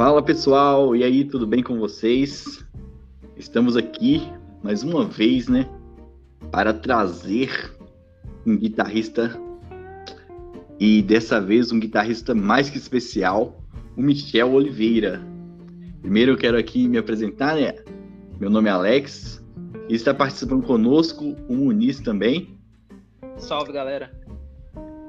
Fala pessoal, e aí, tudo bem com vocês? Estamos aqui mais uma vez, né, para trazer um guitarrista e dessa vez um guitarrista mais que especial, o Michel Oliveira. Primeiro eu quero aqui me apresentar, né? Meu nome é Alex e está participando conosco o Muniz também. Salve, galera.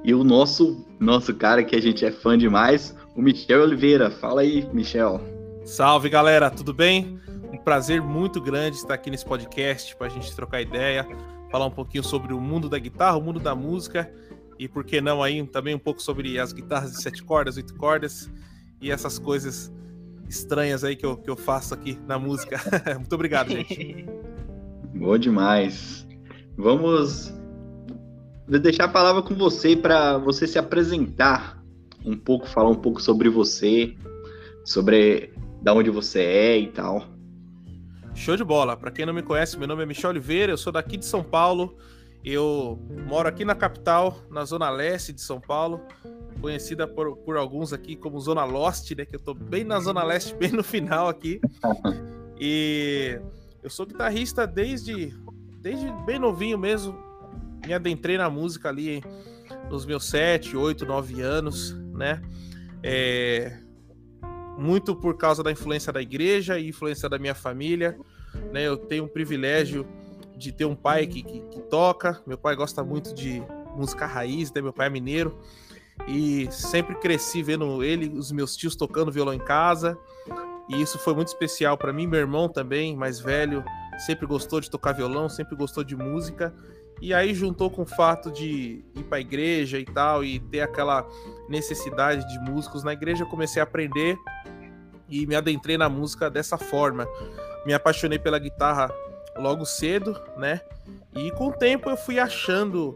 E o nosso nosso cara que a gente é fã demais, o Michel Oliveira. Fala aí, Michel. Salve, galera, tudo bem? Um prazer muito grande estar aqui nesse podcast para a gente trocar ideia, falar um pouquinho sobre o mundo da guitarra, o mundo da música e por que não aí também um pouco sobre as guitarras de sete cordas, oito cordas e essas coisas estranhas aí que eu, que eu faço aqui na música. Muito obrigado, gente. Boa demais. Vamos deixar a palavra com você para você se apresentar um pouco, falar um pouco sobre você, sobre da onde você é e tal. Show de bola. Para quem não me conhece, meu nome é Michel Oliveira, eu sou daqui de São Paulo. Eu moro aqui na capital, na zona leste de São Paulo, conhecida por, por alguns aqui como Zona Lost, né? Que eu tô bem na zona leste, bem no final aqui. E eu sou guitarrista desde, desde bem novinho mesmo. Me adentrei na música ali nos meus 7, 8, 9 anos, né? É, muito por causa da influência da igreja e influência da minha família, né? Eu tenho um privilégio de ter um pai que, que, que toca. Meu pai gosta muito de música raiz, né? Meu pai é mineiro e sempre cresci vendo ele, os meus tios tocando violão em casa. E isso foi muito especial para mim. Meu irmão também, mais velho, sempre gostou de tocar violão, sempre gostou de música. E aí juntou com o fato de ir para a igreja e tal e ter aquela necessidade de músicos na igreja, comecei a aprender e me adentrei na música dessa forma. Me apaixonei pela guitarra logo cedo, né? E com o tempo eu fui achando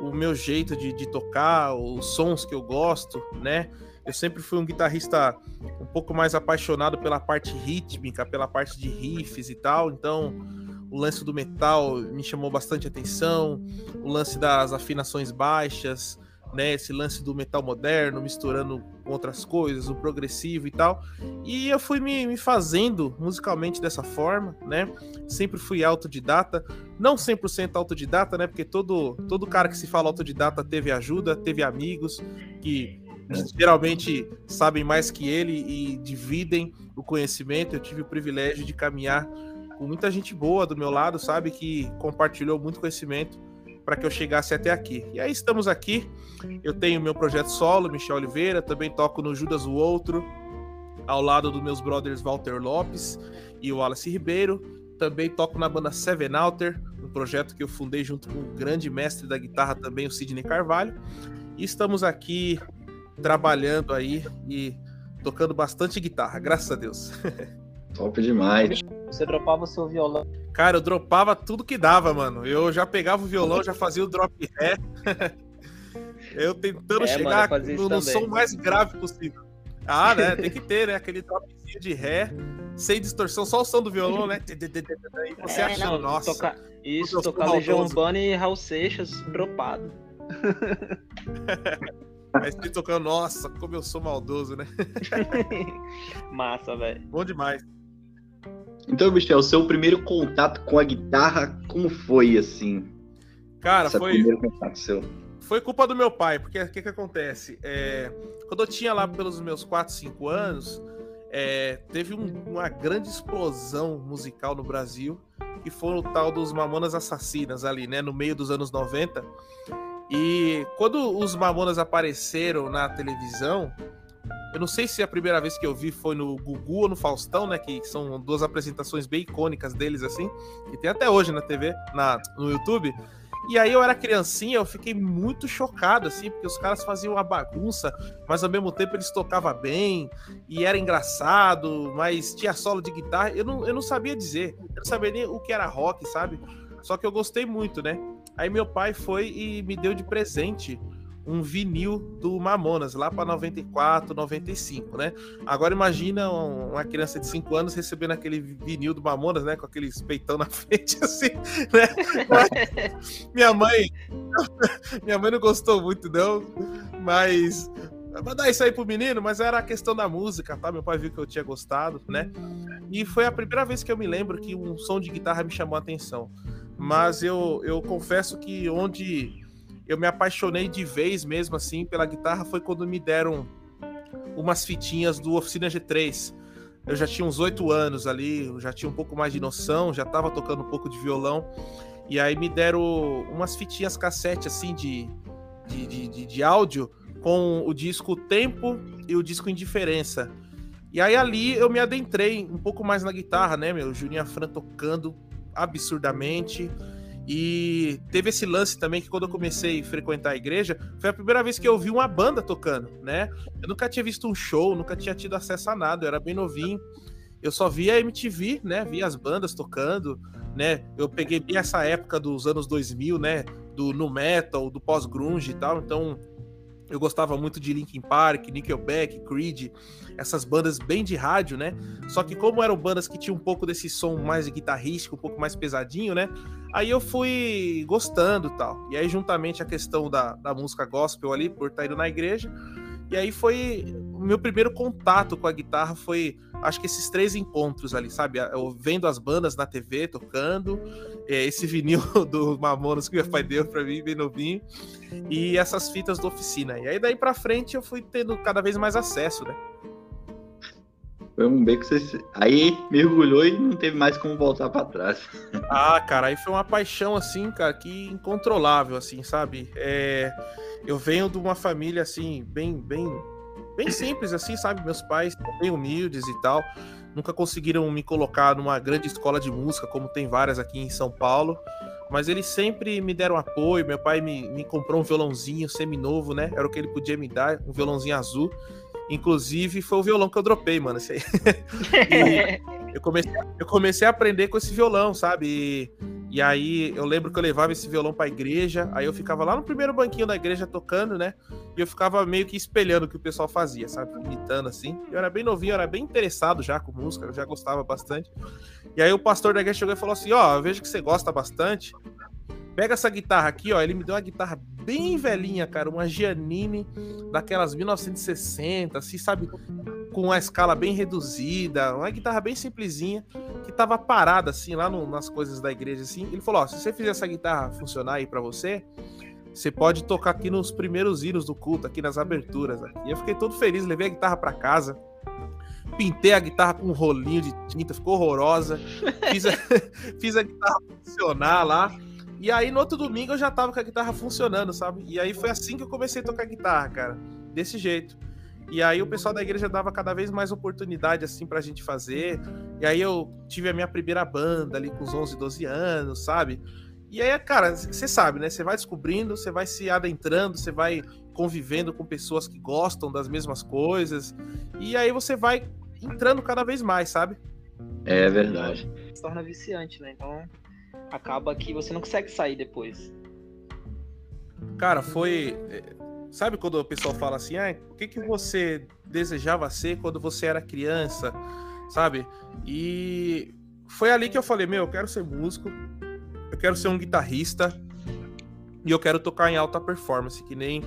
o meu jeito de, de tocar, os sons que eu gosto, né? Eu sempre fui um guitarrista um pouco mais apaixonado pela parte rítmica, pela parte de riffs e tal, então o lance do metal me chamou bastante atenção, o lance das afinações baixas, né, esse lance do metal moderno misturando com outras coisas, o progressivo e tal. E eu fui me, me, fazendo musicalmente dessa forma, né? Sempre fui autodidata, não 100% autodidata, né? Porque todo, todo cara que se fala autodidata teve ajuda, teve amigos que geralmente sabem mais que ele e dividem o conhecimento. Eu tive o privilégio de caminhar com muita gente boa do meu lado, sabe? Que compartilhou muito conhecimento para que eu chegasse até aqui. E aí estamos aqui. Eu tenho meu projeto solo, Michel Oliveira, também toco no Judas o Outro, ao lado dos meus brothers Walter Lopes e o Wallace Ribeiro. Também toco na banda Seven Alter, um projeto que eu fundei junto com o grande mestre da guitarra também, o Sidney Carvalho. E estamos aqui trabalhando aí e tocando bastante guitarra, graças a Deus. Top demais. Você dropava o seu violão Cara, eu dropava tudo que dava, mano. Eu já pegava o violão, já fazia o drop ré. eu tentando é, chegar mano, no, no som mais grave possível. Ah, né? Tem que ter, né? Aquele dropzinho de ré, sem distorção, só o som do violão, né? E você é, achando, não, nossa. Toca... Isso, tocar Legião Urbana e Raul Seixas dropado. Aí você tocando, nossa, como eu sou maldoso, né? Massa, velho. Bom demais. Então, Michel, o seu primeiro contato com a guitarra, como foi assim? Cara, Esse foi. Primeiro contato seu. Foi culpa do meu pai, porque o que, que acontece? É, quando eu tinha lá pelos meus 4, 5 anos, é, teve um, uma grande explosão musical no Brasil, que foi o tal dos Mamonas Assassinas ali, né? No meio dos anos 90. E quando os Mamonas apareceram na televisão, eu não sei se a primeira vez que eu vi foi no Gugu ou no Faustão, né? Que são duas apresentações bem icônicas deles, assim, que tem até hoje na TV, na, no YouTube. E aí eu era criancinha, eu fiquei muito chocado, assim, porque os caras faziam uma bagunça, mas ao mesmo tempo eles tocavam bem, e era engraçado, mas tinha solo de guitarra. Eu não, eu não sabia dizer, eu não sabia nem o que era rock, sabe? Só que eu gostei muito, né? Aí meu pai foi e me deu de presente um vinil do Mamonas, lá para 94, 95, né? Agora imagina uma criança de 5 anos recebendo aquele vinil do Mamonas, né? Com aqueles peitão na frente, assim, né? minha mãe. Minha mãe não gostou muito, não, mas vai dar isso aí pro menino, mas era a questão da música, tá? Meu pai viu que eu tinha gostado, né? E foi a primeira vez que eu me lembro que um som de guitarra me chamou a atenção. Mas eu, eu confesso que onde eu me apaixonei de vez mesmo assim pela guitarra foi quando me deram umas fitinhas do Oficina G3. Eu já tinha uns oito anos ali, já tinha um pouco mais de noção, já estava tocando um pouco de violão. E aí me deram umas fitinhas cassete assim de, de, de, de, de áudio com o disco Tempo e o disco Indiferença. E aí ali eu me adentrei um pouco mais na guitarra, né, meu? Juninho Fran tocando absurdamente. E teve esse lance também que quando eu comecei a frequentar a igreja, foi a primeira vez que eu vi uma banda tocando, né? Eu nunca tinha visto um show, nunca tinha tido acesso a nada, eu era bem novinho. Eu só via MTV, né? Via as bandas tocando, né? Eu peguei bem essa época dos anos 2000, né? Do no metal, do pós-grunge e tal, então eu gostava muito de Linkin Park, Nickelback, Creed, essas bandas bem de rádio, né? Só que como eram bandas que tinham um pouco desse som mais guitarrístico, um pouco mais pesadinho, né? Aí eu fui gostando tal. E aí, juntamente a questão da, da música gospel ali, por estar indo na igreja. E aí foi o meu primeiro contato com a guitarra foi acho que esses três encontros ali, sabe? Eu vendo as bandas na TV tocando, é, esse vinil do Mamonas que meu pai deu para mim, bem novinho, e essas fitas da oficina. E aí daí para frente eu fui tendo cada vez mais acesso, né? Foi um beco que você. Aí mergulhou e não teve mais como voltar para trás. Ah, cara, aí foi uma paixão, assim, cara, que incontrolável, assim, sabe? É... Eu venho de uma família, assim, bem, bem bem simples, assim, sabe? Meus pais bem humildes e tal. Nunca conseguiram me colocar numa grande escola de música, como tem várias aqui em São Paulo. Mas eles sempre me deram apoio. Meu pai me, me comprou um violãozinho semi-novo, né? Era o que ele podia me dar, um violãozinho azul. Inclusive, foi o violão que eu dropei, mano. Esse aí. eu, comecei, eu comecei a aprender com esse violão, sabe? E, e aí eu lembro que eu levava esse violão pra igreja, aí eu ficava lá no primeiro banquinho da igreja tocando, né? E eu ficava meio que espelhando o que o pessoal fazia, sabe? Imitando assim. Eu era bem novinho, eu era bem interessado já com música, eu já gostava bastante. E aí o pastor da igreja chegou e falou assim: Ó, oh, eu vejo que você gosta bastante. Pega essa guitarra aqui, ó. Ele me deu uma guitarra bem velhinha, cara, uma Giannini daquelas 1960, assim, sabe? Com uma escala bem reduzida, uma guitarra bem simplesinha, que tava parada, assim, lá no, nas coisas da igreja, assim. Ele falou: Ó, se você fizer essa guitarra funcionar aí para você, você pode tocar aqui nos primeiros hinos do culto, aqui nas aberturas. E eu fiquei todo feliz, levei a guitarra para casa. Pintei a guitarra com um rolinho de tinta, ficou horrorosa. Fiz a, fiz a guitarra funcionar lá. E aí no outro domingo eu já tava com a guitarra funcionando, sabe? E aí foi assim que eu comecei a tocar guitarra, cara. Desse jeito. E aí o pessoal da igreja dava cada vez mais oportunidade assim pra gente fazer. E aí eu tive a minha primeira banda ali com os 11, 12 anos, sabe? E aí, cara, você sabe, né? Você vai descobrindo, você vai se adentrando, você vai convivendo com pessoas que gostam das mesmas coisas. E aí você vai entrando cada vez mais, sabe? É verdade. Se torna viciante, né? Então acaba que você não consegue sair depois. Cara, foi. É, sabe quando o pessoal fala assim, ah, o que, que você desejava ser quando você era criança? Sabe? E foi ali que eu falei, meu, eu quero ser músico, eu quero ser um guitarrista e eu quero tocar em alta performance, que nem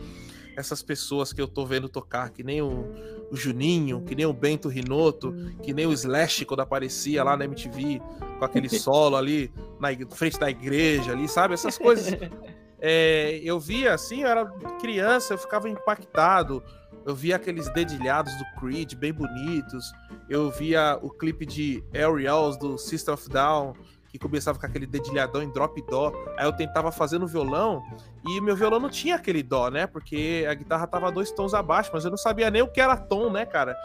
essas pessoas que eu tô vendo tocar, que nem o, o Juninho, que nem o Bento Rinoto, que nem o Slash quando aparecia lá na MTV com aquele solo ali na frente da igreja ali, sabe? Essas coisas. É, eu via assim, eu era criança, eu ficava impactado. Eu via aqueles dedilhados do Creed bem bonitos. Eu via o clipe de Aerials do System of Down que começava com aquele dedilhadão em drop dó. Aí eu tentava fazer no violão e meu violão não tinha aquele dó, né? Porque a guitarra tava dois tons abaixo, mas eu não sabia nem o que era tom, né, cara?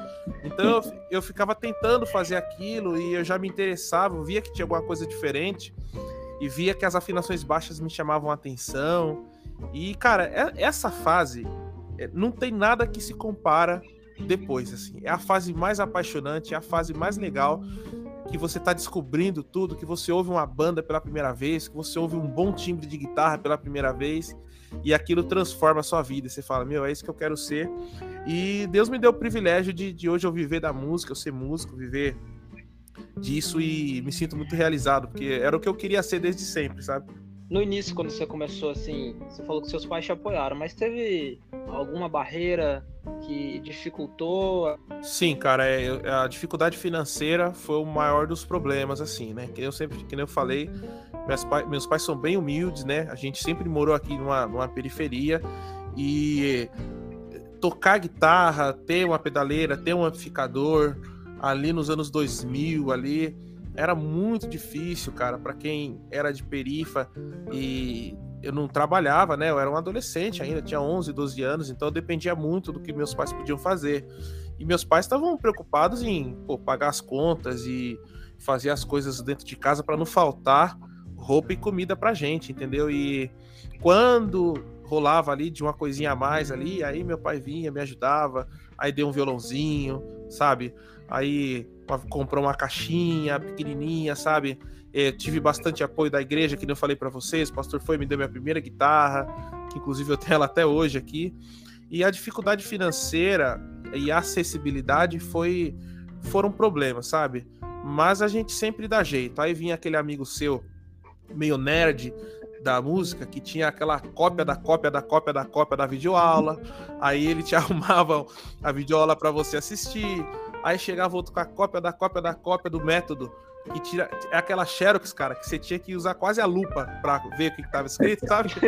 Então eu, eu ficava tentando fazer aquilo e eu já me interessava, eu via que tinha alguma coisa diferente e via que as afinações baixas me chamavam a atenção. E, cara, é, essa fase é, não tem nada que se compara depois, assim. É a fase mais apaixonante, é a fase mais legal que você está descobrindo tudo, que você ouve uma banda pela primeira vez, que você ouve um bom timbre de guitarra pela primeira vez, e aquilo transforma a sua vida. Você fala, meu, é isso que eu quero ser. E Deus me deu o privilégio de, de hoje eu viver da música, eu ser músico, viver disso e me sinto muito realizado, porque era o que eu queria ser desde sempre, sabe? No início, quando você começou assim, você falou que seus pais te apoiaram, mas teve alguma barreira que dificultou? Sim, cara, é, a dificuldade financeira foi o maior dos problemas, assim, né? Que eu sempre, que eu falei, meus, pais, meus pais são bem humildes, né? A gente sempre morou aqui numa, numa periferia e tocar guitarra, ter uma pedaleira, ter um amplificador ali nos anos 2000 ali era muito difícil, cara, para quem era de perifa e eu não trabalhava, né? Eu era um adolescente ainda, tinha 11, 12 anos, então eu dependia muito do que meus pais podiam fazer. E meus pais estavam preocupados em pô, pagar as contas e fazer as coisas dentro de casa para não faltar roupa e comida pra gente, entendeu? E quando rolava ali de uma coisinha a mais ali, aí meu pai vinha, me ajudava, aí deu um violãozinho, sabe? Aí comprou uma caixinha pequenininha, sabe? É, tive bastante apoio da igreja, que eu falei para vocês. O pastor foi me deu minha primeira guitarra, que inclusive eu tenho ela até hoje aqui. E a dificuldade financeira e a acessibilidade foi foram problemas, sabe? Mas a gente sempre dá jeito. Aí vinha aquele amigo seu, meio nerd da música, que tinha aquela cópia da cópia da cópia da cópia da videoaula. Aí ele te arrumava a videoaula para você assistir. Aí chegava outro com a cópia da cópia da cópia do método que tira. É aquela Xerox, cara, que você tinha que usar quase a lupa pra ver o que, que tava escrito, sabe?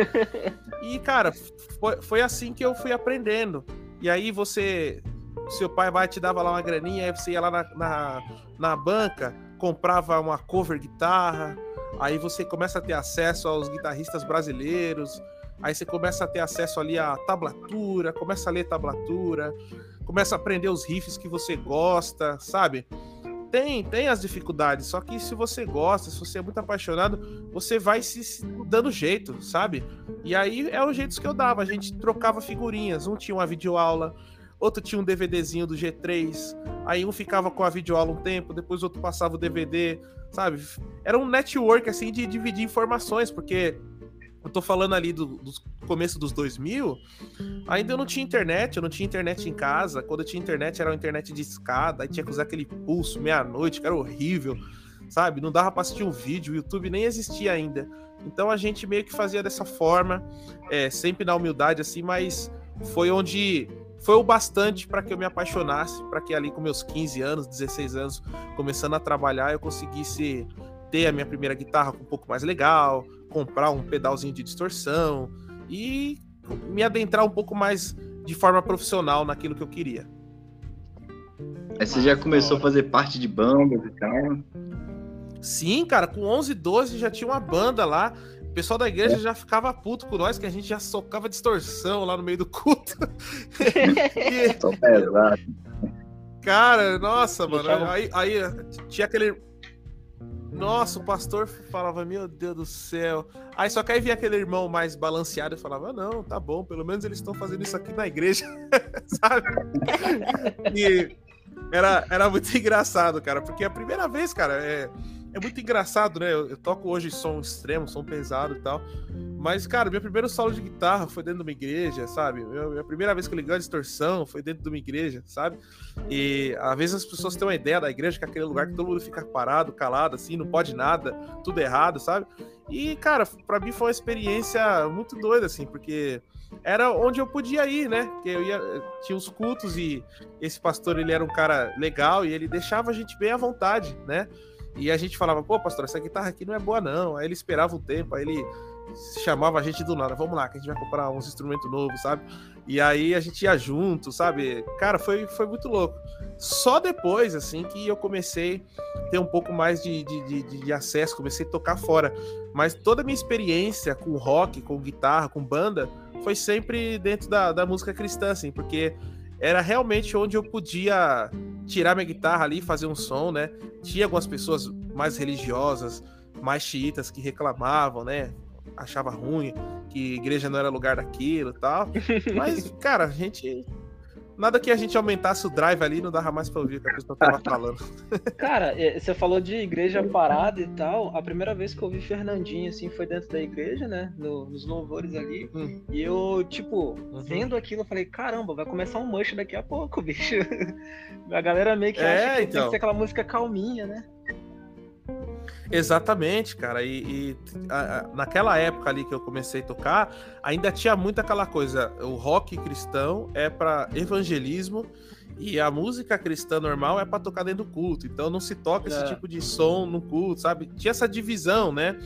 E, cara, foi, foi assim que eu fui aprendendo. E aí você. Seu pai vai te dava lá uma graninha, aí você ia lá na, na, na banca, comprava uma cover guitarra, aí você começa a ter acesso aos guitarristas brasileiros, aí você começa a ter acesso ali à tablatura, começa a ler tablatura, começa a aprender os riffs que você gosta, sabe? tem, tem as dificuldades, só que se você gosta, se você é muito apaixonado, você vai se dando jeito, sabe? E aí é o jeito que eu dava, a gente trocava figurinhas, um tinha uma videoaula, outro tinha um DVDzinho do G3, aí um ficava com a videoaula um tempo, depois outro passava o DVD, sabe? Era um network assim de dividir informações, porque eu tô falando ali do, do, começo dos 2000, ainda eu não tinha internet, eu não tinha internet em casa. Quando eu tinha internet era uma internet de escada, aí tinha que usar aquele pulso meia-noite, que era horrível, sabe? Não dava pra assistir um vídeo, o YouTube nem existia ainda. Então a gente meio que fazia dessa forma, é, sempre na humildade assim, mas foi onde foi o bastante para que eu me apaixonasse, para que ali com meus 15 anos, 16 anos, começando a trabalhar, eu conseguisse ter a minha primeira guitarra um pouco mais legal, comprar um pedalzinho de distorção e me adentrar um pouco mais de forma profissional naquilo que eu queria. Aí você já começou a fazer parte de bandas e tal? Sim, cara, com 11, 12 já tinha uma banda lá. O pessoal da igreja é. já ficava puto com nós, que a gente já socava distorção lá no meio do culto. e... Cara, nossa, mano. Aí, aí tinha aquele nossa, o pastor falava, meu Deus do céu. Aí só que aí via aquele irmão mais balanceado e falava, não, tá bom, pelo menos eles estão fazendo isso aqui na igreja, sabe? E era, era muito engraçado, cara, porque a primeira vez, cara, é, é muito engraçado, né? Eu, eu toco hoje som extremo, som pesado e tal. Mas, cara, meu primeiro solo de guitarra foi dentro de uma igreja, sabe? Meu, minha primeira vez que eu liguei a distorção foi dentro de uma igreja, sabe? E às vezes as pessoas têm uma ideia da igreja que é aquele lugar que todo mundo fica parado, calado, assim, não pode nada, tudo errado, sabe? E, cara, para mim foi uma experiência muito doida, assim, porque era onde eu podia ir, né? Porque eu ia, tinha os cultos e esse pastor, ele era um cara legal e ele deixava a gente bem à vontade, né? E a gente falava, pô, pastor, essa guitarra aqui não é boa, não. Aí ele esperava um tempo, aí ele chamava a gente do nada, vamos lá, que a gente vai comprar uns instrumentos novos, sabe? E aí a gente ia junto, sabe? Cara, foi, foi muito louco. Só depois, assim, que eu comecei a ter um pouco mais de, de, de, de acesso, comecei a tocar fora. Mas toda a minha experiência com rock, com guitarra, com banda, foi sempre dentro da, da música cristã, assim, porque era realmente onde eu podia tirar minha guitarra ali e fazer um som, né? Tinha algumas pessoas mais religiosas, mais xiitas que reclamavam, né? Achava ruim, que igreja não era lugar daquilo e tal. Mas, cara, a gente Nada que a gente aumentasse o drive ali, não dava mais pra ouvir o que a pessoa tava falando. Cara, é, você falou de igreja parada e tal. A primeira vez que eu vi Fernandinho, assim, foi dentro da igreja, né? No, nos louvores ali. Hum. E eu, tipo, uhum. vendo aquilo, eu falei, caramba, vai começar um manche daqui a pouco, bicho. A galera meio que é, acha que então. tem que ser aquela música calminha, né? Exatamente, cara. E, e a, a, naquela época ali que eu comecei a tocar, ainda tinha muito aquela coisa: o rock cristão é para evangelismo e a música cristã normal é para tocar dentro do culto. Então não se toca é. esse tipo de som no culto, sabe? Tinha essa divisão, né?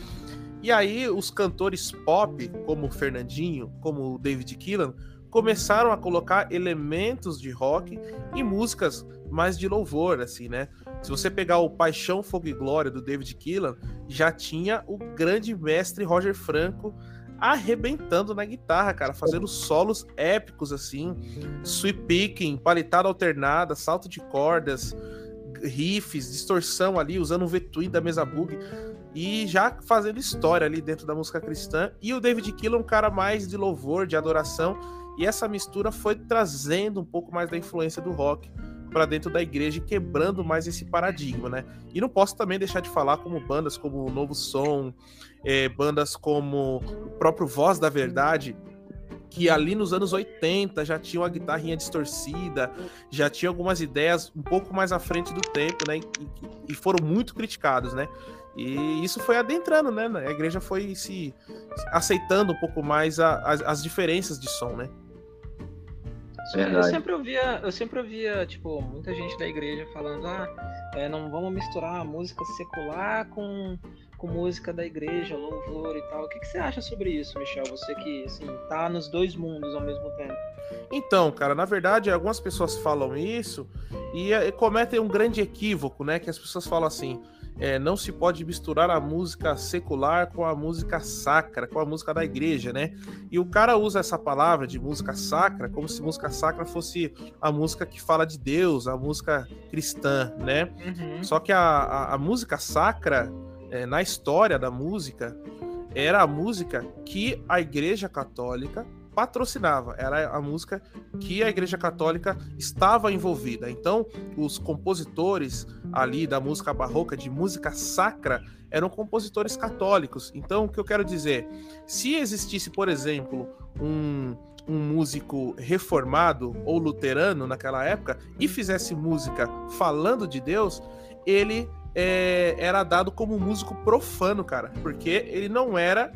E aí os cantores pop, como o Fernandinho, como o David Keelan, começaram a colocar elementos de rock em músicas mais de louvor, assim, né? Se você pegar o Paixão, Fogo e Glória do David Keelan, já tinha o grande mestre Roger Franco arrebentando na guitarra, cara, fazendo solos épicos assim, sweep picking, palitada alternada, salto de cordas, riffs, distorção ali, usando um V-twin da mesa bug. E já fazendo história ali dentro da música cristã. E o David Keelan, um cara mais de louvor, de adoração, e essa mistura foi trazendo um pouco mais da influência do rock para dentro da igreja e quebrando mais esse paradigma, né? E não posso também deixar de falar como bandas como o Novo Som, é, bandas como o próprio Voz da Verdade, que ali nos anos 80 já tinha uma guitarrinha distorcida, já tinha algumas ideias um pouco mais à frente do tempo, né? E, e foram muito criticados, né? E isso foi adentrando, né? A igreja foi se aceitando um pouco mais a, a, as diferenças de som, né? Eu sempre ouvia, eu sempre ouvia, tipo, muita gente da igreja falando, ah, é, não vamos misturar música secular com, com música da igreja, louvor e tal. O que, que você acha sobre isso, Michel? Você que, assim, tá nos dois mundos ao mesmo tempo. Então, cara, na verdade, algumas pessoas falam isso e, e cometem um grande equívoco, né? Que as pessoas falam assim, é, não se pode misturar a música secular com a música sacra, com a música da igreja, né? E o cara usa essa palavra de música sacra como se música sacra fosse a música que fala de Deus, a música cristã, né? Uhum. Só que a, a, a música sacra, é, na história da música, era a música que a igreja católica patrocinava, era a música que a Igreja Católica estava envolvida. Então, os compositores ali da música barroca, de música sacra, eram compositores católicos. Então, o que eu quero dizer, se existisse, por exemplo, um, um músico reformado ou luterano naquela época e fizesse música falando de Deus, ele é, era dado como músico profano, cara, porque ele não era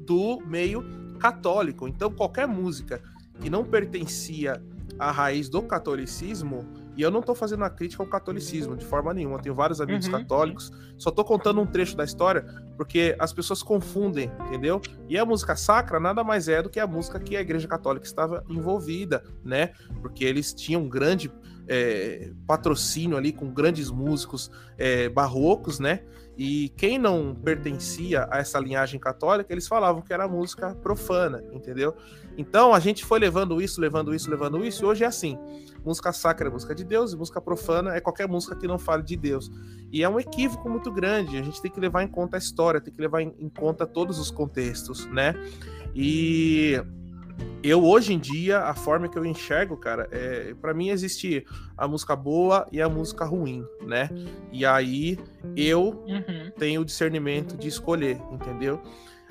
do meio católico. Então, qualquer música que não pertencia à raiz do catolicismo, e eu não estou fazendo uma crítica ao catolicismo de forma nenhuma. Eu tenho vários amigos uhum. católicos, só estou contando um trecho da história porque as pessoas confundem, entendeu? E a música sacra nada mais é do que a música que a Igreja Católica estava envolvida, né? Porque eles tinham um grande é, patrocínio ali com grandes músicos é, barrocos, né? E quem não pertencia a essa linhagem católica, eles falavam que era música profana, entendeu? Então a gente foi levando isso, levando isso, levando isso, e hoje é assim: música sacra é música de Deus, e música profana é qualquer música que não fale de Deus. E é um equívoco muito grande, a gente tem que levar em conta a história, tem que levar em conta todos os contextos, né? E eu hoje em dia, a forma que eu enxergo, cara, é, para mim existe a música boa e a música ruim, né? E aí eu uhum. tenho o discernimento de escolher, entendeu?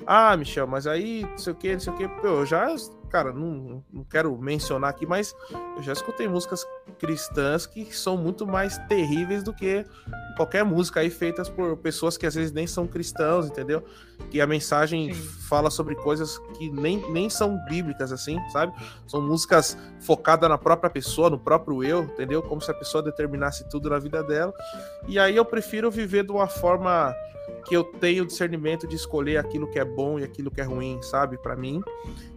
Ah, Michel, mas aí não sei o que, não sei o que, eu já cara, não, não quero mencionar aqui, mas eu já escutei músicas cristãs que são muito mais terríveis do que qualquer música aí feitas por pessoas que às vezes nem são cristãos, entendeu? Que a mensagem Sim. fala sobre coisas que nem, nem são bíblicas, assim, sabe? São músicas focadas na própria pessoa, no próprio eu, entendeu? Como se a pessoa determinasse tudo na vida dela. E aí eu prefiro viver de uma forma que eu tenho discernimento de escolher aquilo que é bom e aquilo que é ruim, sabe? Para mim.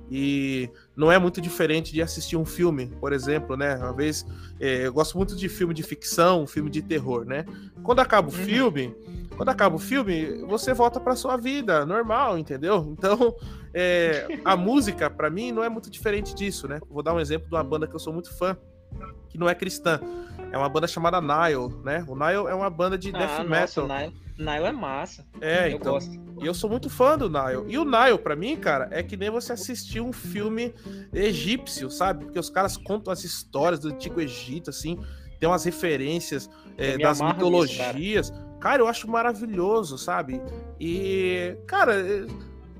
E não é muito diferente de assistir um filme, por exemplo, né? Uma vez é, eu gosto muito de filme de ficção, filme de terror, né? Quando acaba o uhum. filme, quando acaba o filme, você volta para sua vida normal, entendeu? Então, é, a música para mim não é muito diferente disso, né? Vou dar um exemplo de uma banda que eu sou muito fã, que não é cristã. É uma banda chamada Nile, né? O Nile é uma banda de ah, death nossa, metal. Nile, Nile é massa. É, eu então. Gosto. E eu sou muito fã do Nile. E o Nile, para mim, cara, é que nem você assistir um filme egípcio, sabe? Porque os caras contam as histórias do antigo Egito, assim, tem umas referências é, das mitologias. cara. cara, eu acho maravilhoso, sabe? E, cara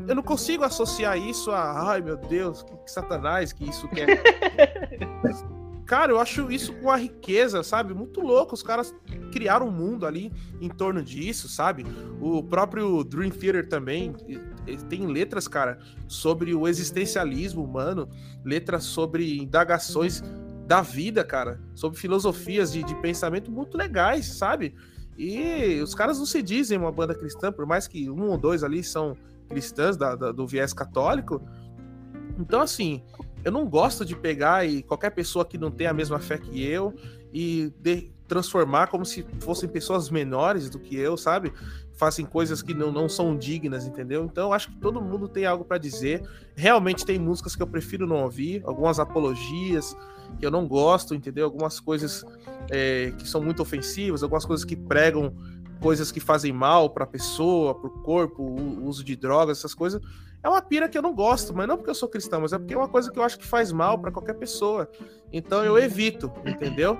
eu não consigo associar isso a, ai meu Deus, que, que satanás que isso quer. cara, eu acho isso com a riqueza, sabe? Muito louco. Os caras criaram um mundo ali em torno disso, sabe? O próprio Dream Theater também tem letras, cara, sobre o existencialismo humano, letras sobre indagações da vida, cara, sobre filosofias de, de pensamento muito legais, sabe? E os caras não se dizem uma banda cristã, por mais que um ou dois ali são cristãs da, da, do viés católico. Então, assim, eu não gosto de pegar e qualquer pessoa que não tem a mesma fé que eu e de, transformar como se fossem pessoas menores do que eu, sabe? Fazem coisas que não, não são dignas, entendeu? Então, acho que todo mundo tem algo para dizer. Realmente tem músicas que eu prefiro não ouvir, algumas apologias que eu não gosto, entendeu? Algumas coisas é, que são muito ofensivas, algumas coisas que pregam coisas que fazem mal para a pessoa, para o corpo, o uso de drogas, essas coisas. É uma pira que eu não gosto, mas não porque eu sou cristão, mas é porque é uma coisa que eu acho que faz mal para qualquer pessoa. Então eu evito, entendeu?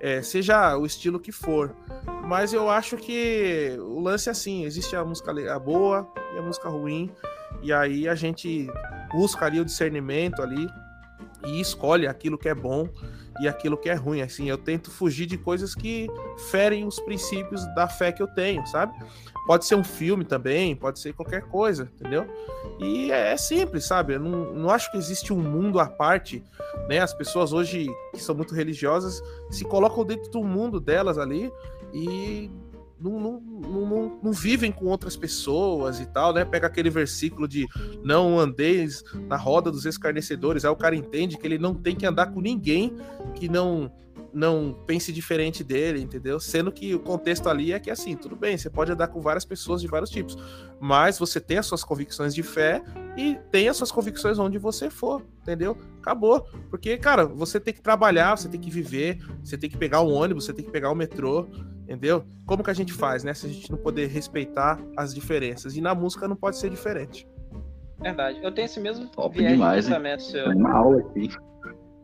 É, seja o estilo que for. Mas eu acho que o lance é assim: existe a música a boa e a música ruim, e aí a gente busca ali o discernimento ali e escolhe aquilo que é bom e aquilo que é ruim. Assim, eu tento fugir de coisas que ferem os princípios da fé que eu tenho, sabe? Pode ser um filme também, pode ser qualquer coisa, entendeu? E é, é simples, sabe? Eu não, não acho que existe um mundo à parte, né? As pessoas hoje que são muito religiosas se colocam dentro do mundo delas ali e não, não, não, não, vivem com outras pessoas e tal, né? Pega aquele versículo de não andeis na roda dos escarnecedores. Aí o cara entende que ele não tem que andar com ninguém que não não pense diferente dele, entendeu? Sendo que o contexto ali é que assim, tudo bem, você pode andar com várias pessoas de vários tipos, mas você tem as suas convicções de fé e tem as suas convicções onde você for, entendeu? Acabou. Porque, cara, você tem que trabalhar, você tem que viver, você tem que pegar um ônibus, você tem que pegar o um metrô, entendeu? Como que a gente faz, né? Se a gente não poder respeitar as diferenças. E na música não pode ser diferente. Verdade. Eu tenho esse mesmo Top demais, de pensamento hein? seu. Uma aula aqui.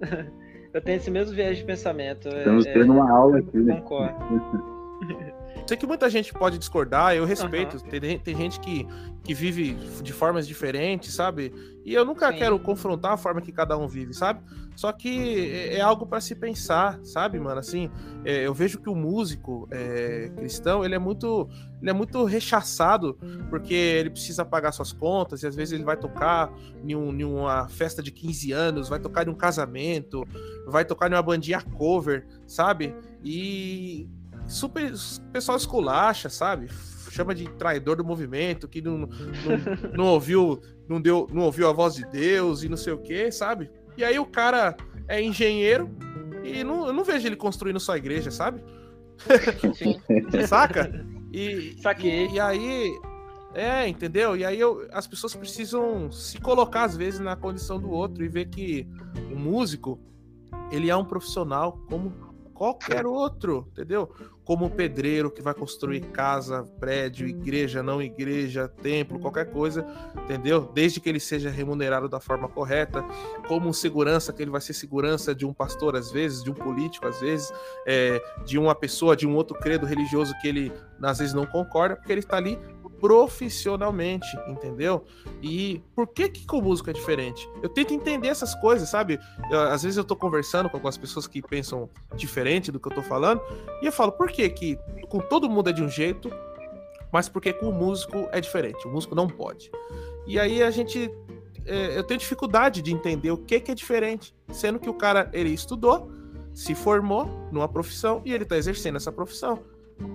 Eu tenho esse mesmo viés de pensamento. É, Estamos é, tendo uma aula aqui, né? Concordo. Sei que muita gente pode discordar, eu respeito. Uhum. Tem, tem gente que, que vive de formas diferentes, sabe? E eu nunca Sim. quero confrontar a forma que cada um vive, sabe? Só que é, é algo para se pensar, sabe, mano? Assim, é, eu vejo que o músico é, cristão, ele é muito ele é muito rechaçado porque ele precisa pagar suas contas e às vezes ele vai tocar em, um, em uma festa de 15 anos, vai tocar em um casamento, vai tocar em uma bandinha cover, sabe? E super o pessoal esculacha, sabe? Chama de traidor do movimento, que não, não, não, ouviu, não deu, não ouviu a voz de Deus e não sei o que, sabe? E aí o cara é engenheiro e não, eu não vejo ele construindo sua igreja, sabe? Saca? E, Saquei. E, e, aí. É, entendeu? E aí eu, as pessoas precisam se colocar, às vezes, na condição do outro e ver que o músico, ele é um profissional como qualquer outro, entendeu? Como pedreiro que vai construir casa, prédio, igreja, não igreja, templo, qualquer coisa, entendeu? Desde que ele seja remunerado da forma correta, como segurança, que ele vai ser segurança de um pastor às vezes, de um político às vezes, é, de uma pessoa, de um outro credo religioso que ele às vezes não concorda, porque ele está ali profissionalmente, entendeu? E por que que com música é diferente? Eu tento entender essas coisas, sabe? Eu, às vezes eu tô conversando com algumas pessoas que pensam diferente do que eu tô falando, e eu falo, por que que com todo mundo é de um jeito, mas por que com o músico é diferente? O músico não pode. E aí a gente é, eu tenho dificuldade de entender o que que é diferente, sendo que o cara ele estudou, se formou numa profissão e ele tá exercendo essa profissão.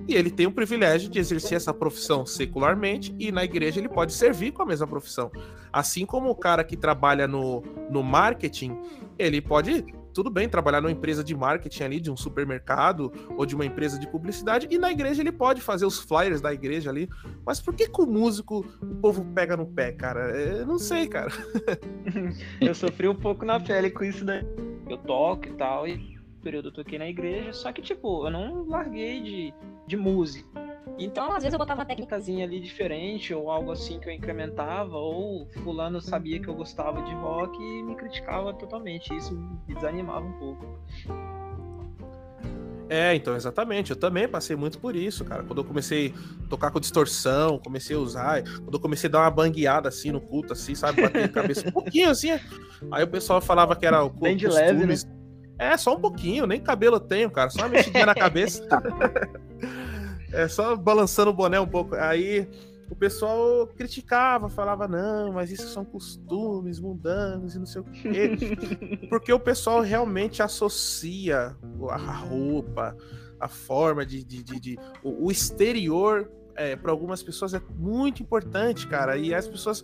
E ele tem o privilégio de exercer essa profissão secularmente e na igreja ele pode servir com a mesma profissão. Assim como o cara que trabalha no, no marketing, ele pode, tudo bem, trabalhar numa empresa de marketing ali, de um supermercado ou de uma empresa de publicidade, e na igreja ele pode fazer os flyers da igreja ali. Mas por que com o músico o povo pega no pé, cara? Eu não sei, cara. eu sofri um pouco na pele com isso daí. Eu toco e tal, e período eu toquei na igreja, só que, tipo, eu não larguei de, de música. Então, às vezes eu botava uma técnicazinha ali diferente, ou algo assim que eu incrementava, ou fulano sabia que eu gostava de rock e me criticava totalmente. Isso me desanimava um pouco. É, então, exatamente. Eu também passei muito por isso, cara. Quando eu comecei a tocar com distorção, comecei a usar, quando eu comecei a dar uma bangueada assim no culto, assim, sabe? Bater a cabeça um pouquinho assim. Aí o pessoal falava que era o Bem de leve, né? É, só um pouquinho, nem cabelo eu tenho, cara. Só uma mexidinha na cabeça. é só balançando o boné um pouco. Aí o pessoal criticava, falava, não, mas isso são costumes mundanos e não sei o quê. Porque o pessoal realmente associa a roupa, a forma de. de, de, de o, exterior, é, para algumas pessoas, é muito importante, cara. E as pessoas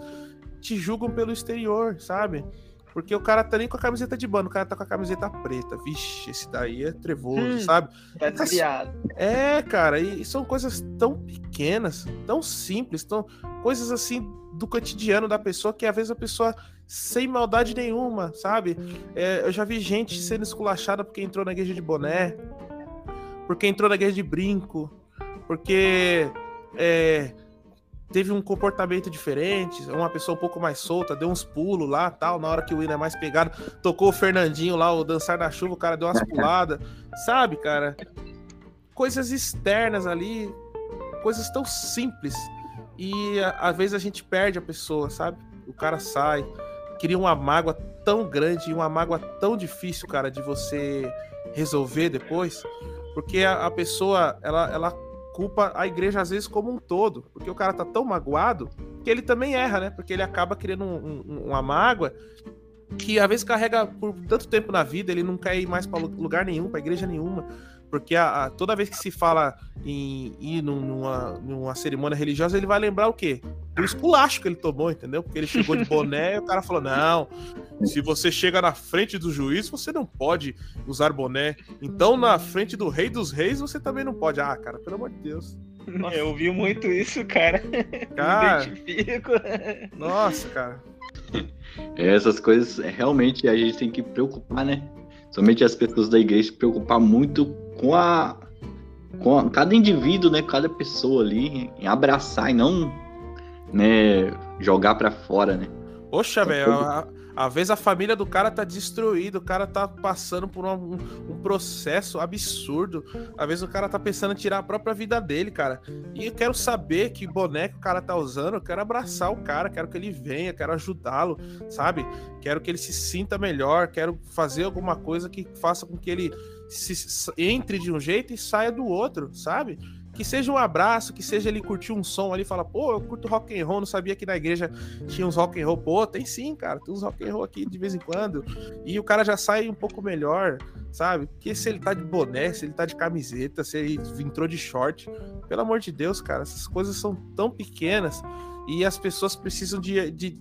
te julgam pelo exterior, sabe? Porque o cara tá nem com a camiseta de bando, o cara tá com a camiseta preta. Vixe, esse daí é trevoso, hum, sabe? Tá desviado. É, cara, e, e, são coisas tão pequenas, tão simples, tão coisas assim do cotidiano da pessoa que às vezes a pessoa sem maldade nenhuma, sabe? É, eu já vi gente sendo esculachada porque entrou na igreja de boné, porque entrou na igreja de brinco, porque é, teve um comportamento diferente, uma pessoa um pouco mais solta, deu uns pulos lá, tal, na hora que o hino é mais pegado, tocou o Fernandinho lá, o dançar na chuva, o cara deu umas puladas, sabe, cara? Coisas externas ali, coisas tão simples. E às vezes a gente perde a pessoa, sabe? O cara sai, cria uma mágoa tão grande, uma mágoa tão difícil, cara, de você resolver depois, porque a, a pessoa, ela, ela culpa a igreja às vezes como um todo, porque o cara tá tão magoado que ele também erra, né? Porque ele acaba criando um, um, uma mágoa que às vezes carrega por tanto tempo na vida, ele não quer ir mais para lugar nenhum, para igreja nenhuma. Porque a, a, toda vez que se fala em ir numa, numa cerimônia religiosa, ele vai lembrar o quê? Do esculacho que ele tomou, entendeu? Porque ele chegou de boné e o cara falou: não, se você chega na frente do juiz, você não pode usar boné. Então, na frente do rei dos reis, você também não pode. Ah, cara, pelo amor de Deus. Nossa. Eu ouvi muito isso, cara. Cara. Identifico. Nossa, cara. Essas coisas realmente a gente tem que preocupar, né? Somente as pessoas da igreja se preocupar muito com a com a, cada indivíduo, né, cada pessoa ali, em abraçar e não, né, jogar para fora, né? Poxa, velho, às vezes a família do cara tá destruída, o cara tá passando por um, um, processo absurdo. Às vezes o cara tá pensando em tirar a própria vida dele, cara. E eu quero saber que boneco o cara tá usando, eu quero abraçar o cara, quero que ele venha, quero ajudá-lo, sabe? Quero que ele se sinta melhor, quero fazer alguma coisa que faça com que ele se, entre de um jeito e saia do outro, sabe? que seja um abraço, que seja ele curtir um som ali, fala, pô, eu curto rock and roll, não sabia que na igreja tinha uns rock and roll, pô, tem sim, cara, tem uns rock and roll aqui de vez em quando, e o cara já sai um pouco melhor, sabe? Porque se ele tá de boné, se ele tá de camiseta, se ele entrou de short, pelo amor de Deus, cara, essas coisas são tão pequenas e as pessoas precisam de, de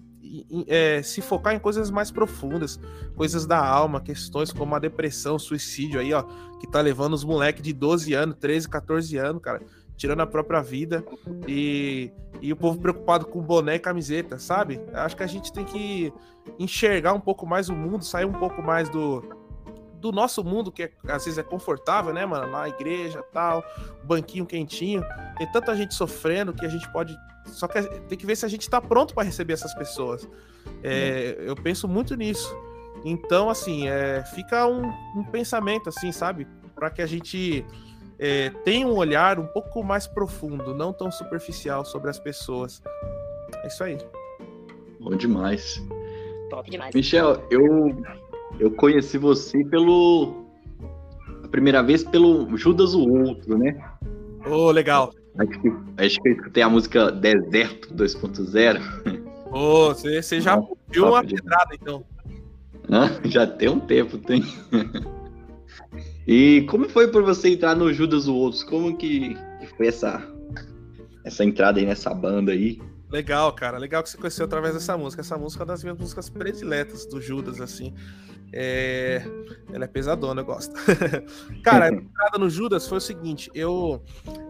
é, se focar em coisas mais profundas, coisas da alma, questões como a depressão, suicídio aí, ó, que tá levando os moleques de 12 anos, 13, 14 anos, cara, tirando a própria vida e, e o povo preocupado com boné e camiseta, sabe? Acho que a gente tem que enxergar um pouco mais o mundo, sair um pouco mais do, do nosso mundo, que é, às vezes é confortável, né, mano? Na igreja tal, banquinho quentinho. Tem tanta gente sofrendo que a gente pode. Só que tem que ver se a gente tá pronto para receber essas pessoas. É, eu penso muito nisso. Então, assim, é, fica um, um pensamento, assim, sabe? Para que a gente é, tenha um olhar um pouco mais profundo, não tão superficial sobre as pessoas. É isso aí. Bom demais. Top demais. Michel, eu eu conheci você pelo. A primeira vez pelo Judas o Outro, né? Ô, oh, legal. Acho que, acho que eu escutei a música Deserto 2.0. Ô, oh, você, você já viu uma pedrada, então. Já tem um tempo, tem. e como foi por você entrar no Judas o Outros? Como que, que foi essa, essa entrada aí nessa banda aí? Legal, cara. Legal que você conheceu através dessa música. Essa música é uma das minhas músicas prediletas do Judas, assim. É... Ela é pesadona, eu gosto. Cara, a entrada no Judas foi o seguinte: eu,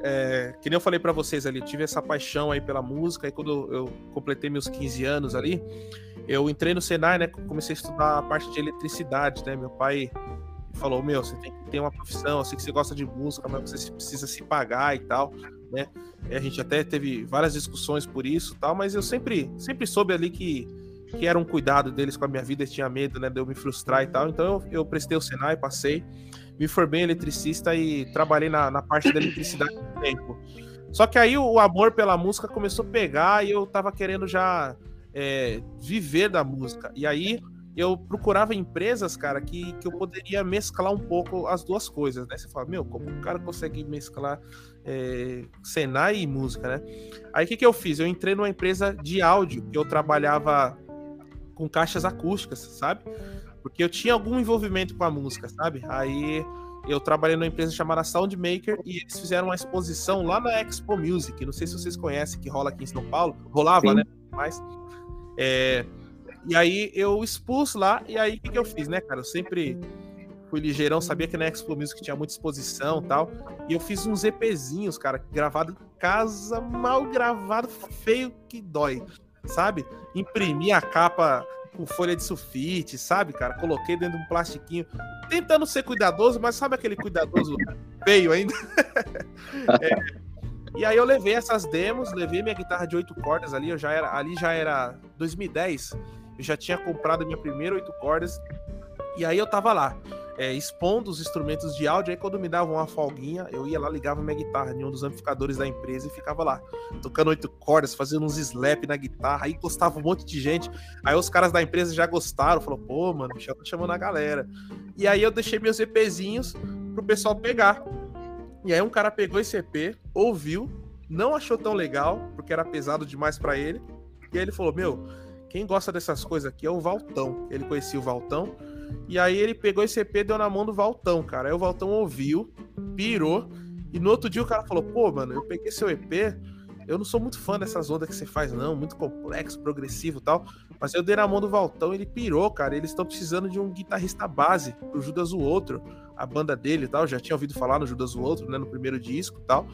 é... que nem eu falei para vocês ali, tive essa paixão aí pela música, e quando eu completei meus 15 anos ali, eu entrei no Senai, né? Comecei a estudar a parte de eletricidade, né? Meu pai falou: Meu, você tem que ter uma profissão, eu sei que você gosta de música, mas você precisa se pagar e tal, né? E a gente até teve várias discussões por isso tal, mas eu sempre, sempre soube ali que que era um cuidado deles com a minha vida, eles tinham medo, né, de eu me frustrar e tal. Então eu, eu prestei o Senai, passei, me formei eletricista e trabalhei na, na parte da eletricidade por tempo. Só que aí o, amor pela música começou a pegar e eu tava querendo já é, viver da música. E aí eu procurava empresas, cara, que, que eu poderia mesclar um pouco as duas coisas, né? Você fala, meu, como o cara consegue mesclar é, Senai e música, né? Aí o que, que eu fiz? Eu entrei numa empresa de áudio, que eu trabalhava com caixas acústicas, sabe? Porque eu tinha algum envolvimento com a música, sabe? Aí eu trabalhei numa empresa chamada Soundmaker e eles fizeram uma exposição lá na Expo Music. Não sei se vocês conhecem, que rola aqui em São Paulo. Rolava, Sim. né? Mas. É, e aí eu expus lá, e aí o que, que eu fiz, né, cara? Eu sempre fui ligeirão, sabia que na Expo Music tinha muita exposição e tal. E eu fiz uns EPzinhos, cara, gravado em casa, mal gravado, feio que dói, sabe? Imprimi a capa com folha de sulfite, sabe, cara? Coloquei dentro de um plastiquinho, tentando ser cuidadoso, mas sabe aquele cuidadoso feio ainda? é, e aí eu levei essas demos, levei minha guitarra de oito cordas ali, eu já era, ali já era 2010, eu já tinha comprado minha primeira oito cordas, e aí eu tava lá, é, expondo os instrumentos de áudio, aí quando me davam uma folguinha, eu ia lá, ligava minha guitarra em um dos amplificadores da empresa e ficava lá, tocando oito cordas, fazendo uns slap na guitarra, aí gostava um monte de gente, aí os caras da empresa já gostaram, falou, pô, mano, o Michel tá chamando a galera. E aí eu deixei meus EPzinhos pro pessoal pegar. E aí um cara pegou esse EP, ouviu, não achou tão legal, porque era pesado demais para ele, e aí ele falou, meu, quem gosta dessas coisas aqui é o Valtão. Ele conhecia o Valtão. E aí ele pegou esse EP deu na mão do Valtão, cara. Aí o Valtão ouviu, pirou. E no outro dia o cara falou: pô, mano, eu peguei seu EP. Eu não sou muito fã dessas ondas que você faz, não. Muito complexo, progressivo tal. Mas eu dei na mão do Valtão, ele pirou, cara. Eles estão precisando de um guitarrista base pro Judas o Outro, a banda dele e tal. Já tinha ouvido falar no Judas o Outro, né? No primeiro disco e tal.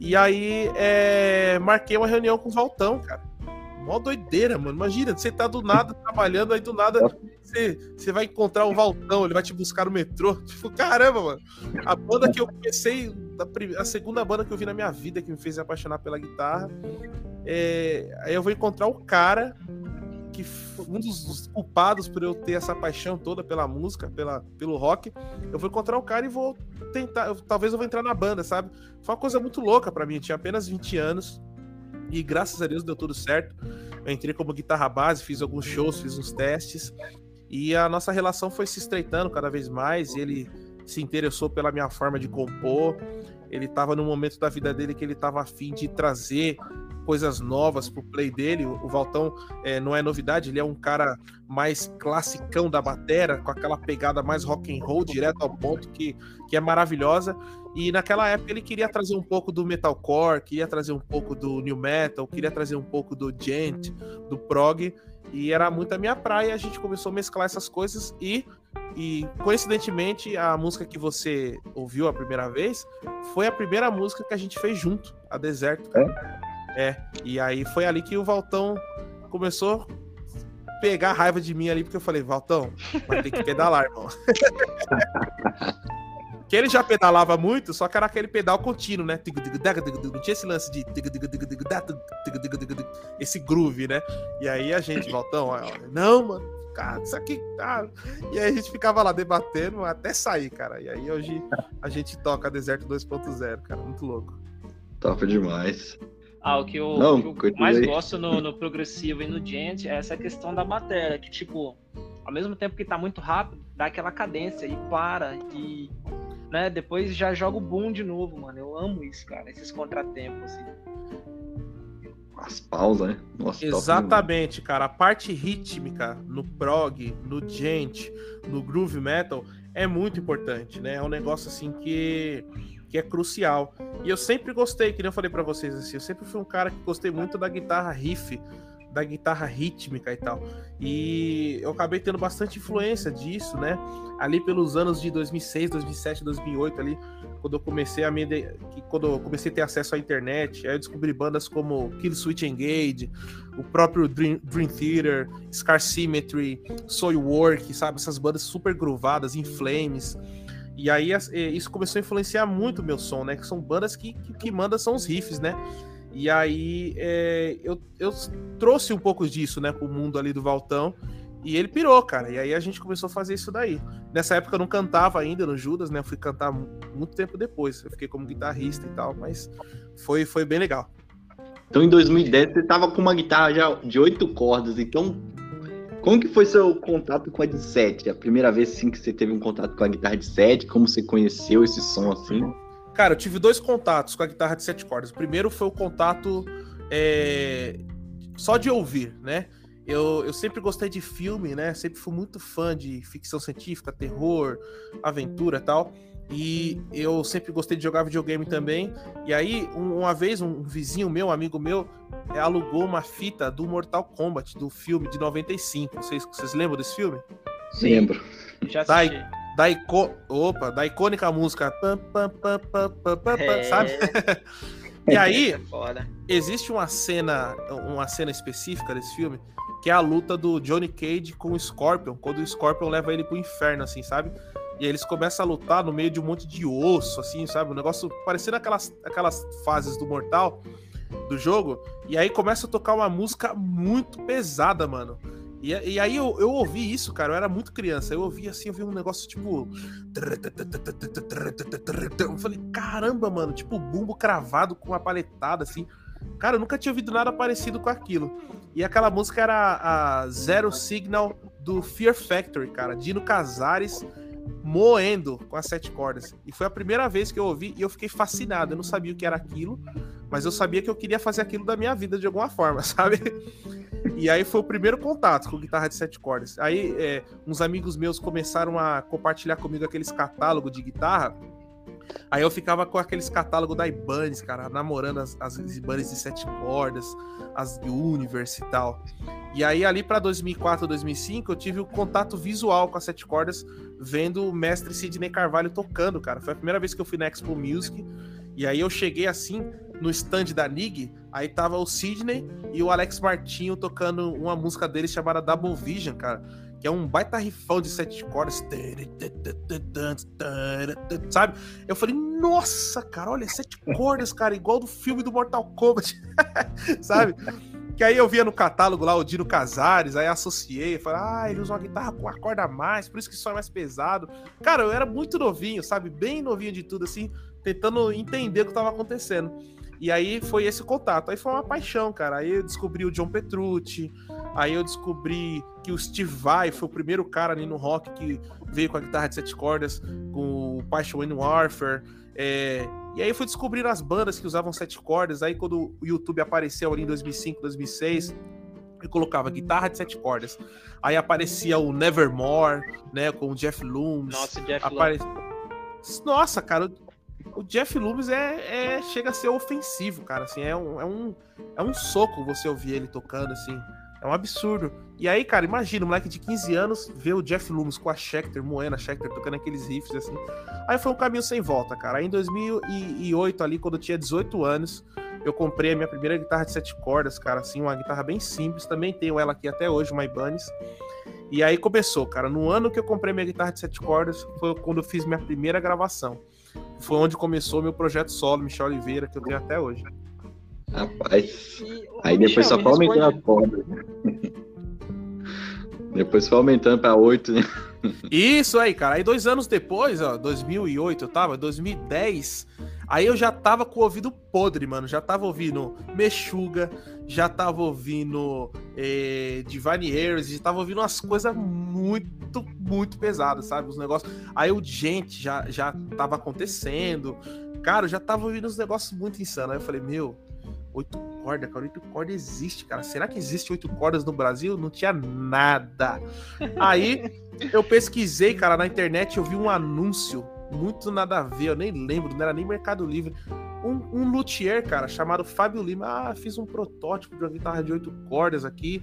E aí é... marquei uma reunião com o Valtão, cara. Mó doideira, mano. Imagina, você tá do nada trabalhando, aí do nada você, você vai encontrar o Valtão, ele vai te buscar no metrô. Tipo, caramba, mano. A banda que eu comecei, a segunda banda que eu vi na minha vida que me fez apaixonar pela guitarra. É, aí eu vou encontrar o cara que um dos culpados por eu ter essa paixão toda pela música, pela, pelo rock, eu vou encontrar o cara e vou tentar, eu, talvez eu vou entrar na banda, sabe? Foi uma coisa muito louca para mim, eu tinha apenas 20 anos, e graças a Deus deu tudo certo. Eu entrei como guitarra base, fiz alguns shows, fiz uns testes. E a nossa relação foi se estreitando cada vez mais. Ele se interessou pela minha forma de compor. Ele estava no momento da vida dele que ele estava afim de trazer coisas novas pro play dele. O Valtão é, não é novidade, ele é um cara mais classicão da batera, com aquela pegada mais rock and roll, direto ao ponto, que, que é maravilhosa. E naquela época ele queria trazer um pouco do metalcore, queria trazer um pouco do new metal, queria trazer um pouco do gent, do prog, e era muito a minha praia. A gente começou a mesclar essas coisas e, e coincidentemente a música que você ouviu a primeira vez foi a primeira música que a gente fez junto, a Deserto. É? É. E aí foi ali que o Valtão começou a pegar raiva de mim ali, porque eu falei, Valtão, vai ter que pedalar, irmão. Que ele já pedalava muito, só que era aquele pedal contínuo, né? Não tinha esse lance de. Esse groove, né? E aí a gente, Valtão, não, mano, cara, isso aqui. Tá. E aí a gente ficava lá debatendo até sair, cara. E aí hoje a gente toca Deserto 2.0, cara. Muito louco. Top demais. Ah, o que eu, não, que eu mais gosto no, no, progressivo e no gent é essa questão da matéria, que tipo, ao mesmo tempo que tá muito rápido, dá aquela cadência e para, e né? Depois já joga o boom de novo, mano. Eu amo isso, cara, esses contratempos, assim. As pausas, né? Nossa, Exatamente, cara. A parte rítmica no prog, no gent, no groove metal é muito importante, né? É um negócio assim que que é crucial. E eu sempre gostei, que nem eu falei para vocês assim, eu sempre fui um cara que gostei muito da guitarra riff, da guitarra rítmica e tal. E eu acabei tendo bastante influência disso, né? Ali pelos anos de 2006, 2007, 2008 ali, quando eu comecei a me quando eu comecei a ter acesso à internet, aí eu descobri bandas como Kill Switch Engage, o próprio Dream, Dream Theater, Scar Symmetry, Soilwork, sabe, essas bandas super groovadas, In Flames. E aí isso começou a influenciar muito o meu som, né? Que são bandas que, que, que mandam são os riffs, né? E aí é, eu, eu trouxe um pouco disso, né, pro mundo ali do Valtão. E ele pirou, cara. E aí a gente começou a fazer isso daí. Nessa época eu não cantava ainda no Judas, né? Eu fui cantar muito tempo depois. Eu fiquei como guitarrista e tal, mas foi, foi bem legal. Então em 2010 você tava com uma guitarra já de oito cordas. Então Como que foi seu contato com a de 7? A primeira vez assim, que você teve um contato com a guitarra de 7? Como você conheceu esse som assim? Cara, eu tive dois contatos com a guitarra de sete cordas. O primeiro foi o contato é, só de ouvir, né? Eu, eu sempre gostei de filme, né? Sempre fui muito fã de ficção científica, terror, aventura tal. E eu sempre gostei de jogar videogame também. E aí, uma vez, um vizinho meu, um amigo meu, alugou uma fita do Mortal Kombat, do filme de 95. Vocês, vocês lembram desse filme? Sim. Lembro. Já assisti. Da, da, ico... Opa, da icônica música. Pam, pam, pam, pam, pam, pam, é... Sabe? e aí, é existe uma cena, uma cena específica desse filme, que é a luta do Johnny Cage com o Scorpion, quando o Scorpion leva ele pro inferno, assim, sabe? E aí eles começam a lutar no meio de um monte de osso, assim, sabe? Um negócio parecendo aquelas, aquelas fases do Mortal do jogo. E aí começa a tocar uma música muito pesada, mano. E, e aí eu, eu ouvi isso, cara. Eu era muito criança. Eu ouvi assim, eu vi um negócio tipo. Eu falei, caramba, mano, tipo bumbo cravado com uma paletada, assim. Cara, eu nunca tinha ouvido nada parecido com aquilo. E aquela música era a Zero Signal do Fear Factory, cara. Dino Casares moendo com as sete cordas. E foi a primeira vez que eu ouvi e eu fiquei fascinado. Eu não sabia o que era aquilo, mas eu sabia que eu queria fazer aquilo da minha vida de alguma forma, sabe? E aí foi o primeiro contato com guitarra de sete cordas. Aí é, uns amigos meus começaram a compartilhar comigo aqueles catálogos de guitarra. Aí eu ficava com aqueles catálogos da Ibanez, cara, namorando as, as Ibanez de sete cordas, as Universe e tal. E aí ali para 2004, 2005, eu tive o contato visual com as sete cordas, vendo o mestre Sidney Carvalho tocando, cara. Foi a primeira vez que eu fui na Expo Music. E aí eu cheguei assim no stand da NIG, aí tava o Sidney e o Alex Martinho tocando uma música deles chamada Double Vision, cara que é um baita rifão de sete cordas. Sabe? Eu falei, nossa, cara, olha, sete cordas, cara, igual do filme do Mortal Kombat. sabe? Que aí eu via no catálogo lá o Dino Casares, aí associei, falei, ah, ele usa uma guitarra com a corda mais, por isso que som é mais pesado. Cara, eu era muito novinho, sabe? Bem novinho de tudo, assim, tentando entender o que estava acontecendo. E aí foi esse contato. Aí foi uma paixão, cara. Aí eu descobri o John Petrucci. Aí eu descobri que o Steve Vai foi o primeiro cara ali no rock que veio com a guitarra de sete cordas, com o Passion Warfare. É... E aí eu fui descobrindo as bandas que usavam sete cordas. Aí quando o YouTube apareceu ali em 2005, 2006, eu colocava guitarra de sete cordas. Aí aparecia o Nevermore, né, com o Jeff Loomis. Nossa, Jeff Apare... Nossa, cara, o Jeff Loomis é, é, chega a ser ofensivo, cara. Assim, é um, é, um, é um soco você ouvir ele tocando, assim. É um absurdo. E aí, cara, imagina, um moleque de 15 anos ver o Jeff Loomis com a Schecter, moendo a Schecter, tocando aqueles riffs, assim. Aí foi um caminho sem volta, cara. Aí em 2008, ali, quando eu tinha 18 anos, eu comprei a minha primeira guitarra de sete cordas, cara, assim, uma guitarra bem simples. Também tenho ela aqui até hoje, uma Ibanez. E aí começou, cara. No ano que eu comprei minha guitarra de sete cordas, foi quando eu fiz minha primeira gravação foi onde começou meu projeto solo, Michel Oliveira, que eu tenho até hoje. Rapaz, aí depois Michel, só foi aumentando a corda. depois foi aumentando para oito, né? Isso aí, cara. Aí dois anos depois, ó, 2008 eu tava, 2010, aí eu já tava com o ouvido podre, mano. Já tava ouvindo Mexuga, já tava ouvindo eh, Divine Harris, já tava ouvindo umas coisas muito, muito pesadas, sabe? Os negócios. Aí o gente já, já tava acontecendo. Cara, eu já tava ouvindo uns negócios muito insanos. Aí eu falei, meu, oito cordas, cara, oito cordas existe, cara. Será que existe oito cordas no Brasil? Não tinha nada. Aí eu pesquisei, cara, na internet, eu vi um anúncio muito nada a ver, eu nem lembro, não era nem Mercado Livre. Um, um luthier, cara, chamado Fábio Lima. Ah, fiz um protótipo de uma guitarra de oito cordas aqui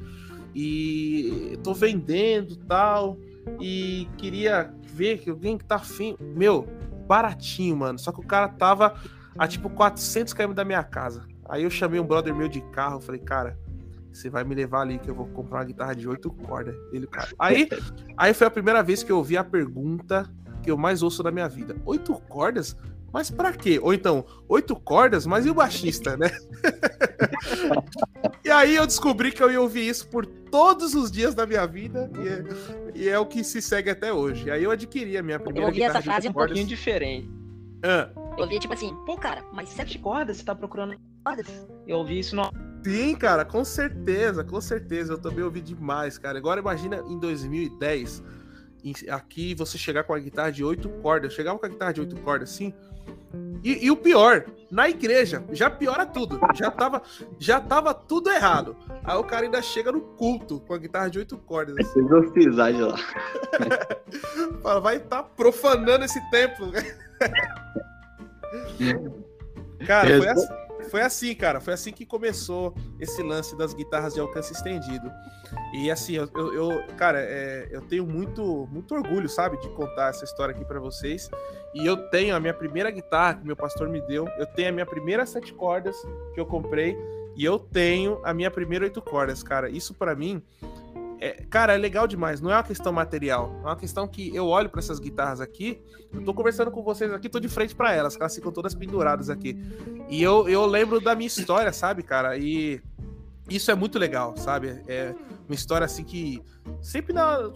e tô vendendo tal. E queria ver que alguém que tá afim. Meu, baratinho, mano. Só que o cara tava a tipo 400 km da minha casa. Aí eu chamei um brother meu de carro, falei, cara, você vai me levar ali que eu vou comprar uma guitarra de oito cordas. Ele, cara. Aí, aí foi a primeira vez que eu ouvi a pergunta que eu mais ouço na minha vida. Oito cordas? Mas para quê? Ou então, oito cordas, mas e o baixista, né? e aí eu descobri que eu ia ouvir isso por todos os dias da minha vida e é, e é o que se segue até hoje. E aí eu adquiri a minha primeira Eu ouvi essa frase um pouquinho diferente. Ah. Eu ouvi tipo assim, pô cara, mas sete cordas, você tá procurando Eu ouvi isso no Sim, cara, com certeza, com certeza. Eu também ouvi demais, cara. Agora imagina em 2010, aqui você chegar com a guitarra de oito cordas. Eu chegava com a guitarra de oito cordas assim. E, e, o pior, na igreja, já piora tudo. Já tava, já tava tudo errado. Aí o cara ainda chega no culto com a guitarra de oito cordas. Assim. lá. Fala, vai estar tá profanando esse templo. cara, foi assim foi assim, cara. Foi assim que começou esse lance das guitarras de alcance estendido. E assim, eu, eu, cara, é, eu tenho muito, muito orgulho, sabe, de contar essa história aqui para vocês. E eu tenho a minha primeira guitarra que meu pastor me deu. Eu tenho a minha primeira sete cordas que eu comprei. E eu tenho a minha primeira oito cordas, cara. Isso para mim é, cara, é legal demais. Não é uma questão material. É uma questão que eu olho para essas guitarras aqui. Eu tô conversando com vocês aqui, tô de frente para elas, elas ficam todas penduradas aqui. E eu, eu lembro da minha história, sabe, cara? E isso é muito legal, sabe? É uma história assim que sempre na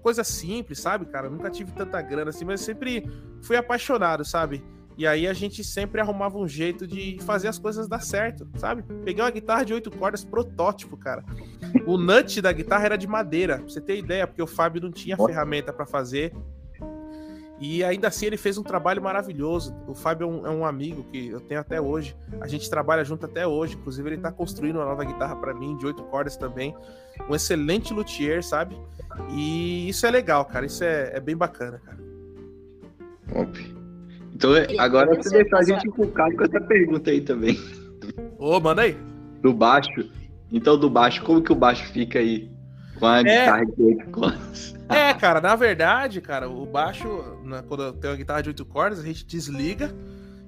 coisa simples, sabe, cara? nunca tive tanta grana assim, mas sempre fui apaixonado, sabe? E aí a gente sempre arrumava um jeito de fazer as coisas dar certo, sabe? Peguei uma guitarra de oito cordas protótipo, cara. O nut da guitarra era de madeira, pra você ter ideia, porque o Fábio não tinha ferramenta para fazer. E ainda assim ele fez um trabalho maravilhoso. O Fábio é um, é um, amigo que eu tenho até hoje. A gente trabalha junto até hoje. Inclusive, ele tá construindo uma nova guitarra para mim, de oito cordas também. Um excelente luthier, sabe? E isso é legal, cara. Isso é, é bem bacana, cara. Óbvio. Então, agora você deixou a gente encucado com essa pergunta aí também. Ô, manda aí. Do baixo. Então, do baixo, como que o baixo fica aí? Com a é... guitarra de oito cordas. É, cara, na verdade, cara, o baixo, né, quando tem uma guitarra de oito cordas, a gente desliga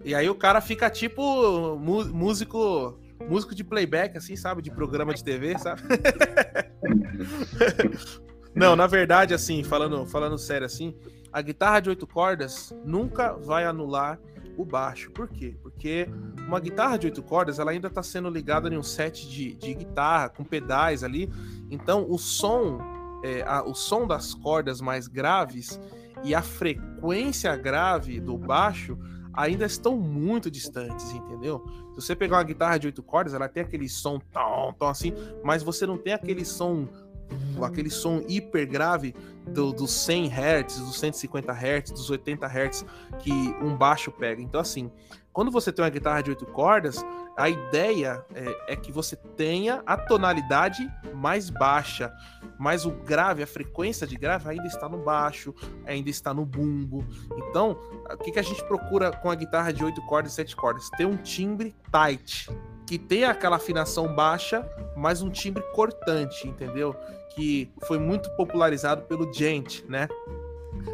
e aí o cara fica tipo músico músico de playback, assim, sabe? De programa de TV, sabe? Não, na verdade, assim, falando, falando sério assim, a guitarra de oito cordas nunca vai anular o baixo. Por quê? Porque uma guitarra de oito cordas ela ainda está sendo ligada em um set de, de guitarra com pedais ali. Então o som, é, a, o som das cordas mais graves e a frequência grave do baixo ainda estão muito distantes, entendeu? Se você pegar uma guitarra de oito cordas, ela tem aquele som tão, tão assim, mas você não tem aquele som aquele som hiper grave do, dos 100 Hz, dos 150 Hz, dos 80 Hz que um baixo pega. Então, assim, quando você tem uma guitarra de 8 cordas, a ideia é, é, que você tenha a tonalidade mais baixa, mas o grave, a frequência de grave ainda está no baixo, ainda está no bumbo. Então, o que, que a gente procura com a guitarra de 8 cordas e 7 cordas? Ter um timbre tight, que tenha aquela afinação baixa, mas um timbre cortante, entendeu? Que foi muito popularizado pelo Gent, né?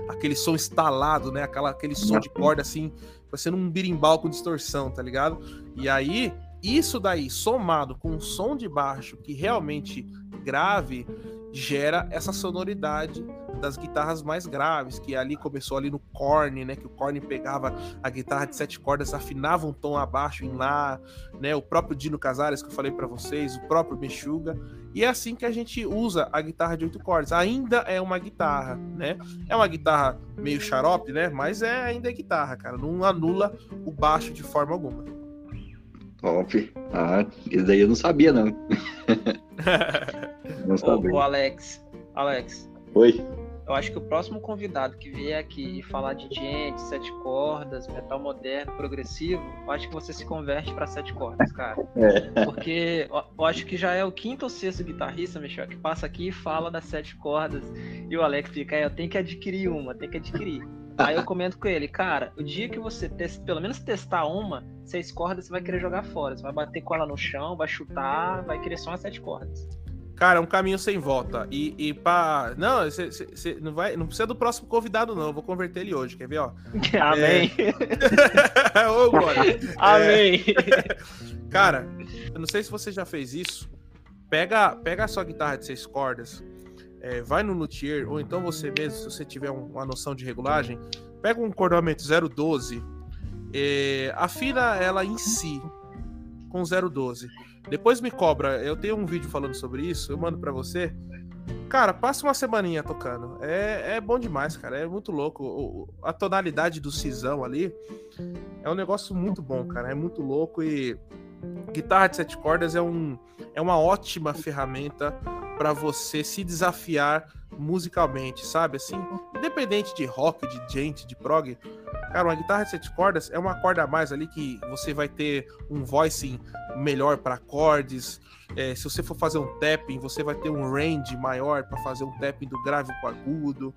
Aquele som instalado, né? Aquela, aquele som de corda assim, parecendo um birimbau com distorção, tá ligado? E aí, isso daí, somado com um som de baixo que realmente grave, gera essa sonoridade das guitarras mais graves, que ali começou ali no Korn, né, que o Korn pegava a guitarra de sete cordas, afinava um tom abaixo em lá, né, o próprio Dino Casares que eu falei para vocês, o próprio Meshuga, e é assim que a gente usa a guitarra de oito cordas. Ainda é uma guitarra, né? É uma guitarra meio xarope, né? Mas é ainda é guitarra, cara. Não anula o baixo de forma alguma. Top. Ah, isso daí eu não sabia, não. não sabia. Ô, ô, Alex, Alex. Oi. Eu acho que o próximo convidado que vier aqui e falar de gente, sete cordas, metal moderno, progressivo, eu acho que você se converte para sete cordas, cara. É. Porque eu acho que já é o quinto ou sexto guitarrista, Michel, que passa aqui e fala das sete cordas. E o Alex fica, é, eu tenho que adquirir uma, tenho que adquirir. Aí eu comento com ele, cara, o dia que você testa, pelo menos testar uma, seis cordas, você vai querer jogar fora. Você vai bater com ela no chão, vai chutar, vai querer só umas sete cordas. Cara, é um caminho sem volta. E, e pra. Não, você não vai. Não precisa do próximo convidado, não. Eu vou converter ele hoje, quer ver, ó? Amém. É... Ô, glória. Amém. É... Cara, eu não sei se você já fez isso. Pega, pega a sua guitarra de seis cordas, é, vai no luthier, ou então você mesmo, se você tiver um, uma noção de regulagem, pega um cordoamento 012, é, afina ela em si com 012. Depois me cobra, eu tenho um vídeo falando sobre isso, eu mando para você. Cara, passa uma semaninha tocando. É, é bom demais, cara. É muito louco. A tonalidade do cisão ali é um negócio muito bom, cara. É muito louco e guitarra de sete cordas é, um, é uma ótima ferramenta para você se desafiar musicalmente, sabe? Assim, independente de rock, de gente, de prog, cara, uma guitarra de sete cordas é uma corda a mais ali que você vai ter um voicing melhor para acordes. É, se você for fazer um tapping, você vai ter um range maior para fazer um tapping do grave com agudo.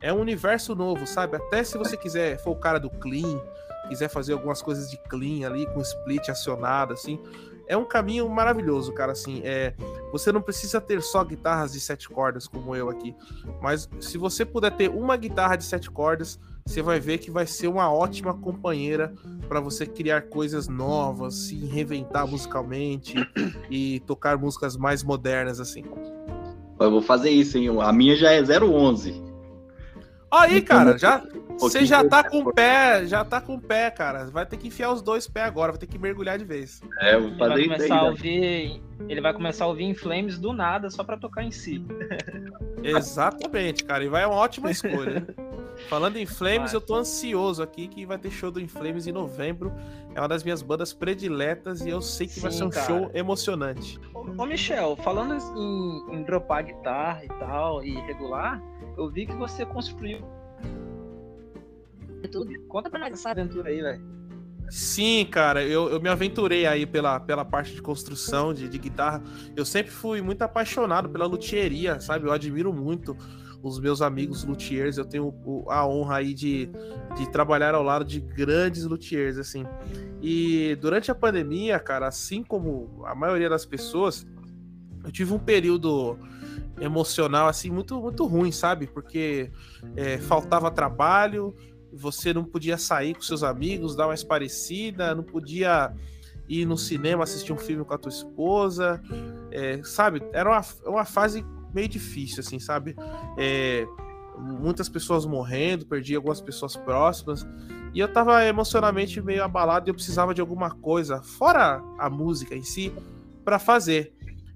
É um universo novo, sabe? Até se você quiser, for o cara do clean, quiser fazer algumas coisas de clean ali, com split acionado, assim, é um caminho maravilhoso, cara. Assim, é, você não precisa ter só guitarras de sete cordas, como eu aqui, mas se você puder ter uma guitarra de sete cordas, você vai ver que vai ser uma ótima companheira para você criar coisas novas, se reinventar musicalmente e tocar músicas mais modernas, assim. Eu vou fazer isso, hein? A minha já é 011. Aí, cara, já você já tá com o pé, já tá com o pé, cara. Vai ter que enfiar os dois pés agora, vai ter que mergulhar de vez. É, vou fazer ele vai começar a ouvir, ele vai começar a ouvir em Flames do nada só para tocar em si. Exatamente, cara, e vai uma ótima escolha. Falando em Flames, eu tô ansioso aqui que vai ter show do Inflames em novembro. É uma das minhas bandas prediletas e eu sei que Sim, vai ser um cara. show emocionante. Ô, ô, Michel, falando em, em dropar guitarra e tal, e regular, eu vi que você construiu tudo. Conta pra nós essa aventura aí, velho. Sim, cara, eu, eu me aventurei aí pela, pela parte de construção de, de guitarra. Eu sempre fui muito apaixonado pela luthieria, sabe? Eu admiro muito os meus amigos luthiers. Eu tenho a honra aí de, de trabalhar ao lado de grandes luthiers, assim. E durante a pandemia, cara, assim como a maioria das pessoas, eu tive um período emocional assim muito muito ruim, sabe? Porque é, faltava trabalho, você não podia sair com seus amigos, dar mais parecida, não podia ir no cinema assistir um filme com a tua esposa, é, sabe? Era uma, uma fase meio difícil, assim, sabe? É, muitas pessoas morrendo, perdi algumas pessoas próximas, e eu tava emocionalmente meio abalado e eu precisava de alguma coisa, fora a música em si, para fazer.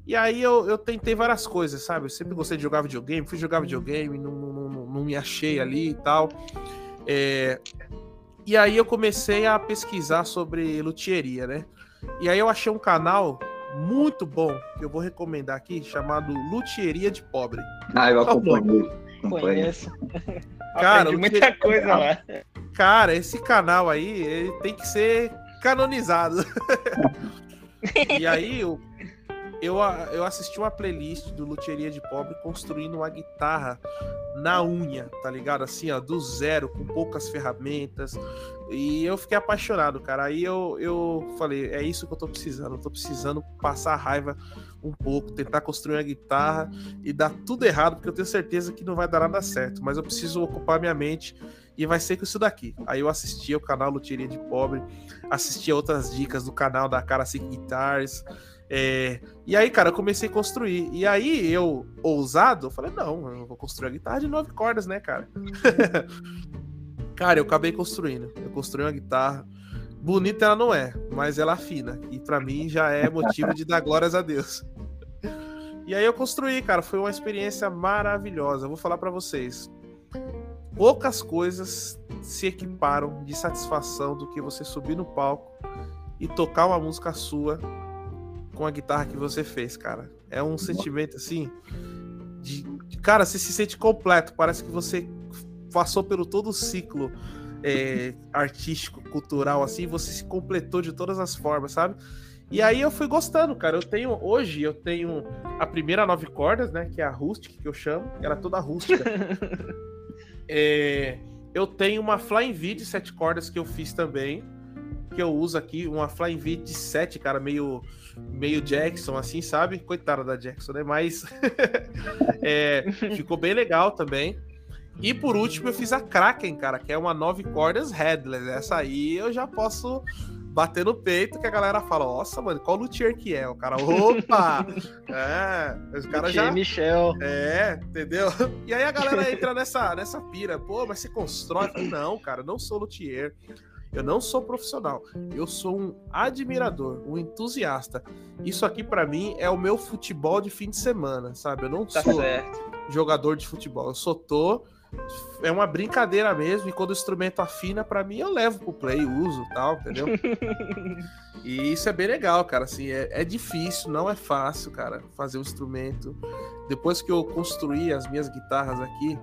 E aí eu, eu tentei várias coisas, sabe? Eu sempre gostei de jogar videogame, fui jogar videogame, não, não, não, não me achei ali e tal. É... E aí eu comecei a pesquisar sobre luthieria, né? E aí eu achei um canal muito bom que eu vou recomendar aqui, chamado Luthieria de Pobre. Ah, eu acompanho. Conheço. Cara, muita coisa lá. Cara, esse canal aí, ele tem que ser canonizado. e aí, o eu, eu assisti uma playlist do Luthieria de Pobre construindo uma guitarra na unha, tá ligado? Assim, ó, do zero, com poucas ferramentas. E eu fiquei apaixonado, cara. Aí eu, eu falei, é isso que eu tô precisando. Eu tô precisando passar raiva um pouco, tentar construir uma guitarra e dar tudo errado, porque eu tenho certeza que não vai dar nada certo. Mas eu preciso ocupar minha mente e vai ser com isso daqui. Aí eu assisti o canal Luthieria de Pobre, assisti outras dicas do canal da Cara Sick Guitars. É, e aí, cara, eu comecei a construir. E aí, eu, ousado, falei, não, eu vou construir a guitarra de nove cordas, né, cara? cara, eu acabei construindo. Eu construí uma guitarra. Bonita ela não é, mas ela afina. E para mim já é motivo de dar glórias a Deus. E aí eu construí, cara. Foi uma experiência maravilhosa. Vou falar para vocês. Poucas coisas se equiparam de satisfação do que você subir no palco e tocar uma música sua com a guitarra que você fez, cara. É um sentimento assim de, cara, você se sente completo. Parece que você passou pelo todo o ciclo é, artístico, cultural, assim, você se completou de todas as formas, sabe? E aí eu fui gostando, cara. Eu tenho hoje eu tenho a primeira nove cordas, né, que é a Rustic que eu chamo, ela é toda rústica. é, eu tenho uma Flying V de sete cordas que eu fiz também, que eu uso aqui, uma Flying V de sete, cara, meio meio Jackson, assim, sabe? Coitada da Jackson, né? Mas é, ficou bem legal também. E por último, eu fiz a Kraken, cara, que é uma nove cordas headless. Essa aí eu já posso bater no peito que a galera fala: Nossa, mano, qual luthier que é? O cara, opa! é, os caras já. Michel. É, entendeu? E aí a galera entra nessa, nessa pira: Pô, mas você constrói? Não, cara, não sou luthier. Eu não sou profissional, eu sou um admirador, um entusiasta. Isso aqui para mim é o meu futebol de fim de semana, sabe? Eu não tá sou certo. jogador de futebol, eu só tô é uma brincadeira mesmo, e quando o instrumento afina, para mim, eu levo pro play, uso tal, entendeu? e isso é bem legal, cara. Assim, é, é difícil, não é fácil, cara, fazer um instrumento. Depois que eu construí as minhas guitarras aqui,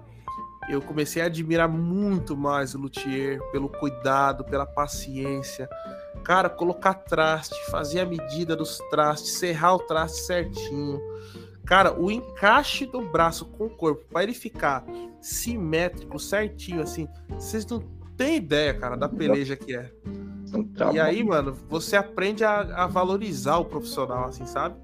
eu comecei a admirar muito mais o luthier pelo cuidado, pela paciência. Cara, colocar traste, fazer a medida dos trastes, serrar o traste certinho. Cara, o encaixe do braço com o corpo, para ele ficar simétrico, certinho, assim, vocês não têm ideia, cara, da peleja que é. E aí, mano, você aprende a, a valorizar o profissional, assim, sabe?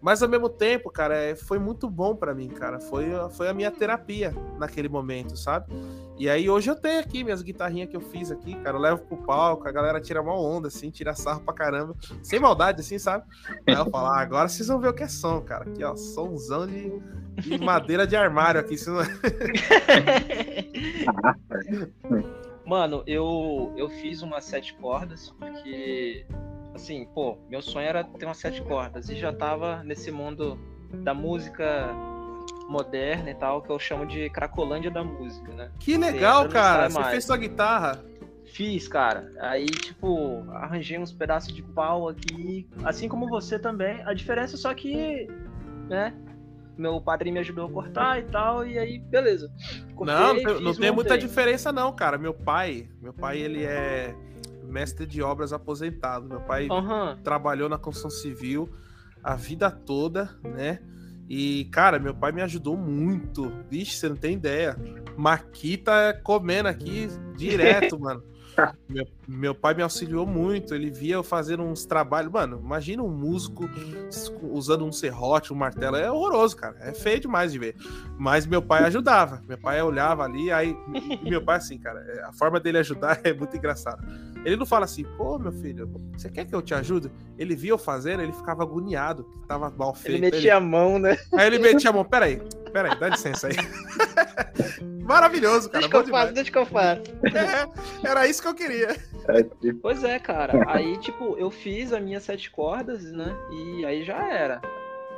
Mas ao mesmo tempo, cara, é, foi muito bom para mim, cara. Foi, foi a minha terapia naquele momento, sabe? E aí hoje eu tenho aqui minhas guitarrinhas que eu fiz aqui, cara. Eu levo pro palco, a galera tira uma onda, assim, tira sarro pra caramba. Sem maldade, assim, sabe? Aí eu falo, ah, agora vocês vão ver o que é som, cara. Aqui, ó, somzão de, de madeira de armário aqui. Não... Mano, eu, eu fiz umas sete cordas, porque assim, pô, meu sonho era ter umas sete cordas e já tava nesse mundo da música moderna e tal, que eu chamo de Cracolândia da música, né? Que legal, cara! Você fez sua guitarra? Fiz, cara. Aí, tipo, arranjei uns pedaços de pau aqui, assim como você também. A diferença é só que, né? Meu padrinho me ajudou a cortar e tal, e aí, beleza. Cortei, não, fiz, não tem muita diferença não, cara. Meu pai, meu pai, ele é mestre de obras aposentado. Meu pai uhum. trabalhou na construção civil a vida toda, né? E, cara, meu pai me ajudou muito. Vixe, você não tem ideia. Maquita comendo aqui direto, mano. Meu, meu, pai me auxiliou muito, ele via eu fazendo uns trabalhos. Mano, imagina um músico usando um serrote, um martelo. É horroroso, cara. É feio demais de ver. Mas meu pai ajudava. Meu pai olhava ali, aí. Meu pai, assim, cara, é, a forma dele ajudar é muito engraçada. Ele não fala assim, pô, meu filho, você quer que eu te ajude? Ele via eu fazendo, ele ficava agoniado, que tava mal feito. Ele metia ele... a mão, né? Aí ele metia a mão, peraí, peraí, dá licença aí. Maravilhoso, cara. Deixa que eu faço, deixa que eu faço. É, era isso que eu queria. Pois é, cara. Aí, tipo, eu fiz as minhas sete cordas, né? E aí já era.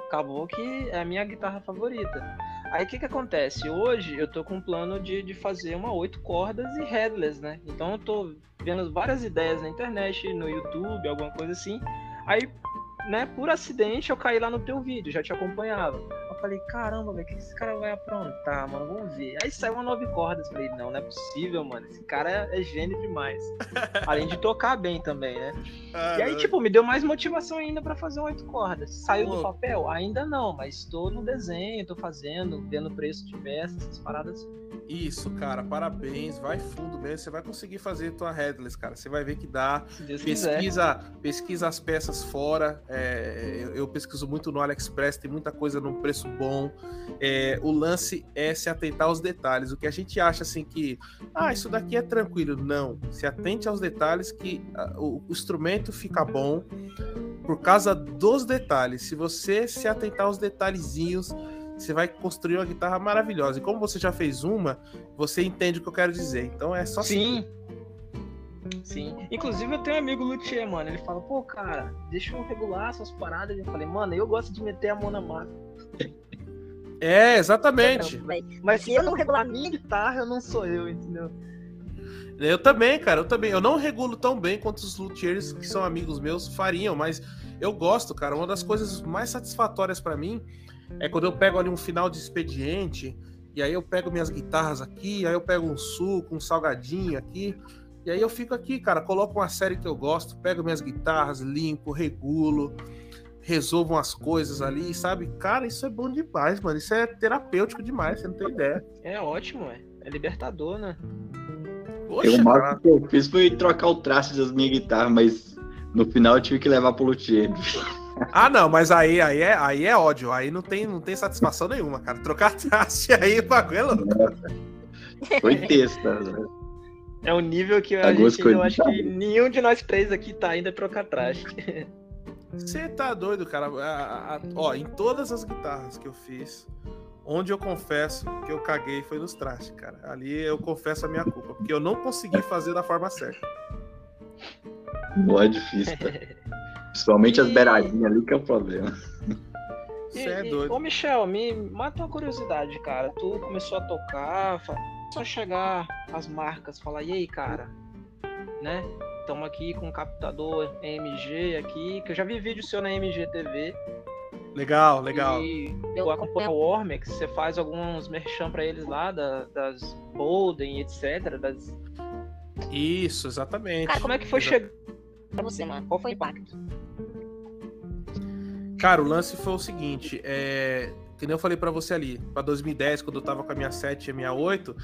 Acabou que é a minha guitarra favorita. Aí o que que acontece? Hoje eu tô com um plano de, de fazer uma oito cordas e headless, né? Então eu tô vendo várias ideias na internet, no YouTube, alguma coisa assim. Aí, né, por acidente eu caí lá no teu vídeo, já te acompanhava falei, caramba, velho, o que esse cara vai aprontar, mano? Vamos ver. Aí saiu uma nove cordas. Falei, não, não é possível, mano. Esse cara é gênio demais. Além de tocar bem também, né? Ah, e aí, tipo, me deu mais motivação ainda para fazer oito cordas. Saiu do papel? Ainda não, mas estou no desenho, tô fazendo, vendo preço de peças, essas paradas. Isso, cara, parabéns. Vai fundo mesmo. Você vai conseguir fazer tua headless, cara. Você vai ver que dá. Pesquisa, pesquisa as peças fora. É, eu pesquiso muito no AliExpress, tem muita coisa num preço bom. É, o lance é se atentar aos detalhes. O que a gente acha assim que, ah, isso daqui é tranquilo. Não. Se atente aos detalhes que ah, o, o instrumento fica bom por causa dos detalhes. Se você se atentar aos detalhezinhos, você vai construir uma guitarra maravilhosa. E como você já fez uma, você entende o que eu quero dizer. Então é só Sim. Sim. Inclusive, eu tenho um amigo luthier, mano. Ele fala, pô, cara, deixa eu regular essas paradas. Eu falei, mano, eu gosto de meter a mão na máquina. É, exatamente. Mas se eu não regular minha guitarra, eu não sou eu, entendeu? Eu também, cara, eu também. Eu não regulo tão bem quanto os luthiers que são amigos meus fariam, mas eu gosto, cara. Uma das coisas mais satisfatórias para mim é quando eu pego ali um final de expediente, e aí eu pego minhas guitarras aqui, aí eu pego um suco, um salgadinho aqui, e aí eu fico aqui, cara, coloco uma série que eu gosto, pego minhas guitarras, limpo, regulo, resolvo umas coisas ali, sabe? Cara, isso é bom demais, mano. Isso é terapêutico demais, você não tem ideia. É ótimo, é. É libertador, né? Poxa, o máximo que eu fiz foi trocar o traço das minhas guitarras, mas no final eu tive que levar pro luthier. Ah, não, mas aí, aí, é, aí é ódio. Aí não tem, não tem satisfação nenhuma, cara. Trocar traste aí, o bagulho é louco. Foi texta. Né? É um nível que a gente, eu acho que nenhum de nós três aqui tá ainda trocar traste. Você tá doido, cara. A, a, a, ó, em todas as guitarras que eu fiz, onde eu confesso que eu caguei foi nos trastes, cara. Ali eu confesso a minha culpa, porque eu não consegui fazer da forma certa. Não é difícil, tá? Principalmente e... as beiradinhas ali que é o problema. Você é doido. Ô, Michel, me mata uma curiosidade, cara. Tu começou a tocar, a chegar as marcas, falar, e aí, cara, né? Estamos aqui com o captador MG aqui, que eu já vi vídeo seu na MG TV. Legal, legal. E eu acompanho o Ormex, você faz alguns merchan para eles lá, da, das Bolden, etc. Das... Isso, exatamente. Cara, como é que foi chegar pra você, mano? Qual foi o impacto? Cara, o lance foi o seguinte, é... que nem eu falei para você ali, para 2010, quando eu tava com a minha 7 e a minha 8,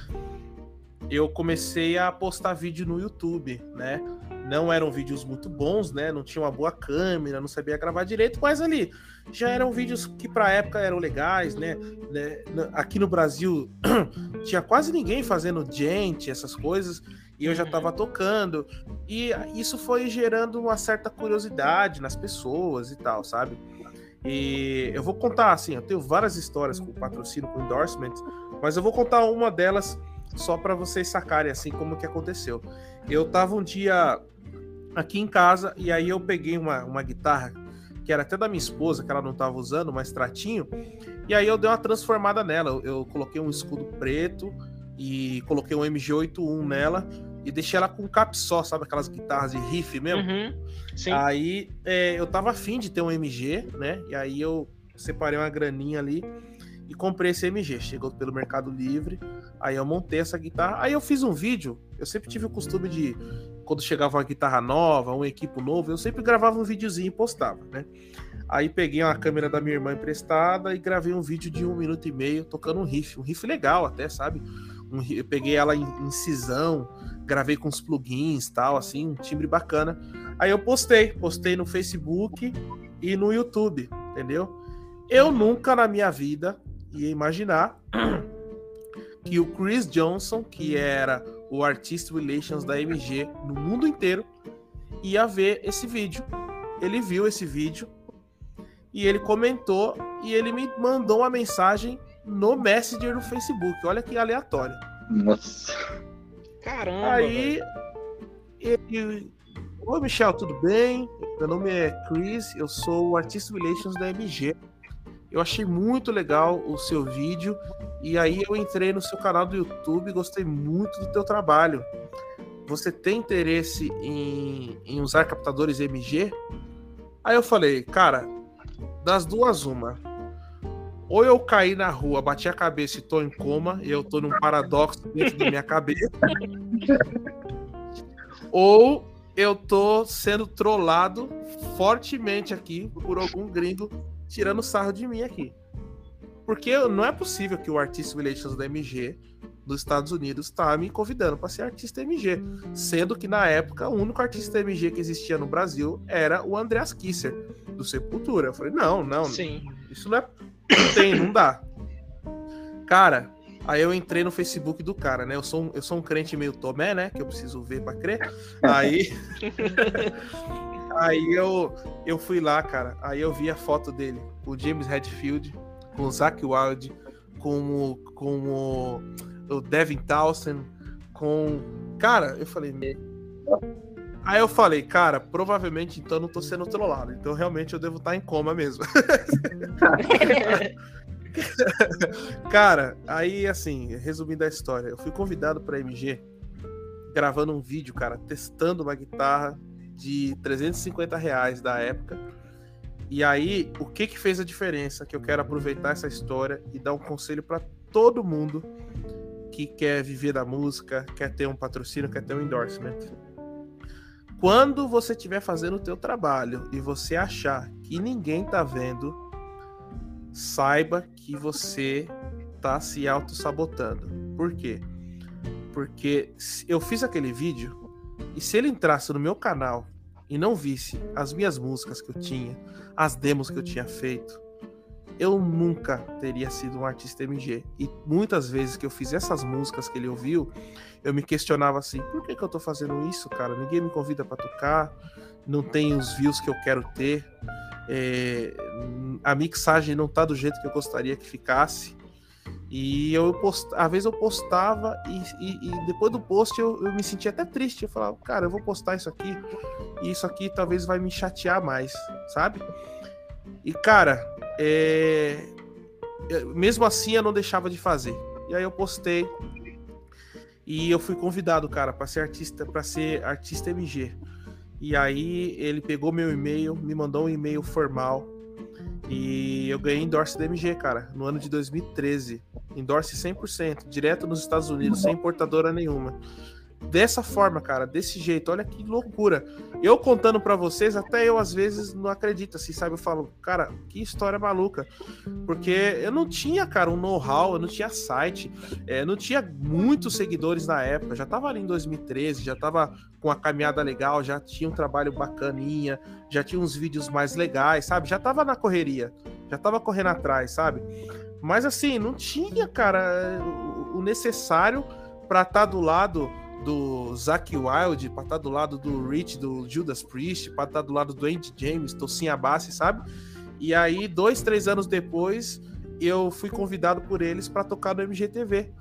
eu comecei a postar vídeo no YouTube, né? Não eram vídeos muito bons, né? Não tinha uma boa câmera, não sabia gravar direito, mas ali já eram vídeos que para época eram legais, né? né? Aqui no Brasil tinha quase ninguém fazendo gente, essas coisas, e eu já estava tocando, e isso foi gerando uma certa curiosidade nas pessoas e tal, sabe? E eu vou contar assim, eu tenho várias histórias com patrocínio, com endorsement, mas eu vou contar uma delas só para vocês sacarem assim como que aconteceu. Eu tava um dia aqui em casa e aí eu peguei uma, uma guitarra que era até da minha esposa, que ela não tava usando, uma extratinho, e aí eu dei uma transformada nela. Eu, eu coloquei um escudo preto e coloquei um MG81 nela e deixei ela com cap só, sabe aquelas guitarras de riff mesmo? Uhum, aí é, eu tava afim de ter um MG, né? E aí eu separei uma graninha ali e comprei esse MG. Chegou pelo Mercado Livre, aí eu montei essa guitarra. Aí eu fiz um vídeo. Eu sempre tive o costume de, quando chegava uma guitarra nova, um equipo novo, eu sempre gravava um videozinho e postava, né? Aí peguei uma câmera da minha irmã emprestada e gravei um vídeo de um minuto e meio tocando um riff, um riff legal até, sabe? Um, eu peguei ela em, em cisão, gravei com os plugins tal, assim, um timbre bacana. Aí eu postei, postei no Facebook e no YouTube, entendeu? Eu nunca na minha vida ia imaginar que o Chris Johnson, que era o Artist Relations da MG no mundo inteiro, ia ver esse vídeo. Ele viu esse vídeo e ele comentou e ele me mandou uma mensagem no Messenger do Facebook. Olha que aleatório. Nossa. Caramba. Aí ele. Oi, Michel, tudo bem? Meu nome é Chris, eu sou o Artist Relations da MG. Eu achei muito legal o seu vídeo e aí eu entrei no seu canal do YouTube e gostei muito do teu trabalho. Você tem interesse em, em usar captadores MG? Aí eu falei, cara, das duas uma. Ou eu caí na rua, bati a cabeça e tô em coma, e eu tô num paradoxo dentro da minha cabeça. ou eu tô sendo trollado fortemente aqui por algum gringo tirando sarro de mim aqui. Porque não é possível que o Artist Relations da MG dos Estados Unidos está me convidando para ser artista MG, sendo que na época o único artista MG que existia no Brasil era o Andreas Kisser do Sepultura. Eu falei: "Não, não. Sim. Isso não é não tem, não dá". Cara, Aí eu entrei no Facebook do cara, né? Eu sou um, eu sou um crente meio tomé, né? Que eu preciso ver para crer. Aí Aí eu, eu fui lá, cara. Aí eu vi a foto dele, o James Redfield, com o Zach Wild, com o, com o, o Devin Townsend, com. Cara, eu falei. Aí eu falei, cara, provavelmente então não tô sendo trollado. Então realmente eu devo estar em coma mesmo. cara, aí assim, resumindo a história, eu fui convidado para MG gravando um vídeo, cara, testando uma guitarra de 350 reais da época. E aí, o que que fez a diferença? Que eu quero aproveitar essa história e dar um conselho para todo mundo que quer viver da música, quer ter um patrocínio, quer ter um endorsement. Quando você estiver fazendo o teu trabalho e você achar que ninguém tá vendo, saiba que você tá se auto-sabotando. Por quê? Porque eu fiz aquele vídeo e se ele entrasse no meu canal e não visse as minhas músicas que eu tinha, as demos que eu tinha feito, eu nunca teria sido um artista MG. E muitas vezes que eu fiz essas músicas que ele ouviu, eu me questionava assim: por que, que eu tô fazendo isso, cara? Ninguém me convida para tocar, não tem os views que eu quero ter, é, a mixagem não tá do jeito que eu gostaria que ficasse. E eu post... às vezes eu postava e, e, e depois do post eu, eu, me sentia até triste. Eu falava, cara, eu vou postar isso aqui e isso aqui talvez vai me chatear mais, sabe? E cara, é... mesmo assim eu não deixava de fazer. E aí eu postei. E eu fui convidado, cara, para ser artista, para ser artista MG. E aí ele pegou meu e-mail, me mandou um e-mail formal. E eu ganhei endorse da MG, cara, no ano de 2013. Endorse 100%, direto nos Estados Unidos, sem importadora nenhuma dessa forma, cara, desse jeito. Olha que loucura. Eu contando para vocês, até eu às vezes não acredito, assim, sabe? Eu falo, cara, que história maluca. Porque eu não tinha, cara, um know-how, eu não tinha site, é, não tinha muitos seguidores na época. Já tava ali em 2013, já tava com a caminhada legal, já tinha um trabalho bacaninha, já tinha uns vídeos mais legais, sabe? Já tava na correria, já tava correndo atrás, sabe? Mas assim, não tinha, cara, o necessário para estar tá do lado do Zack Wild, pra estar tá do lado do Rich, do Judas Priest, pra estar tá do lado do Andy James, Tocinho Abassi, sabe? E aí, dois, três anos depois, eu fui convidado por eles para tocar no MGTV,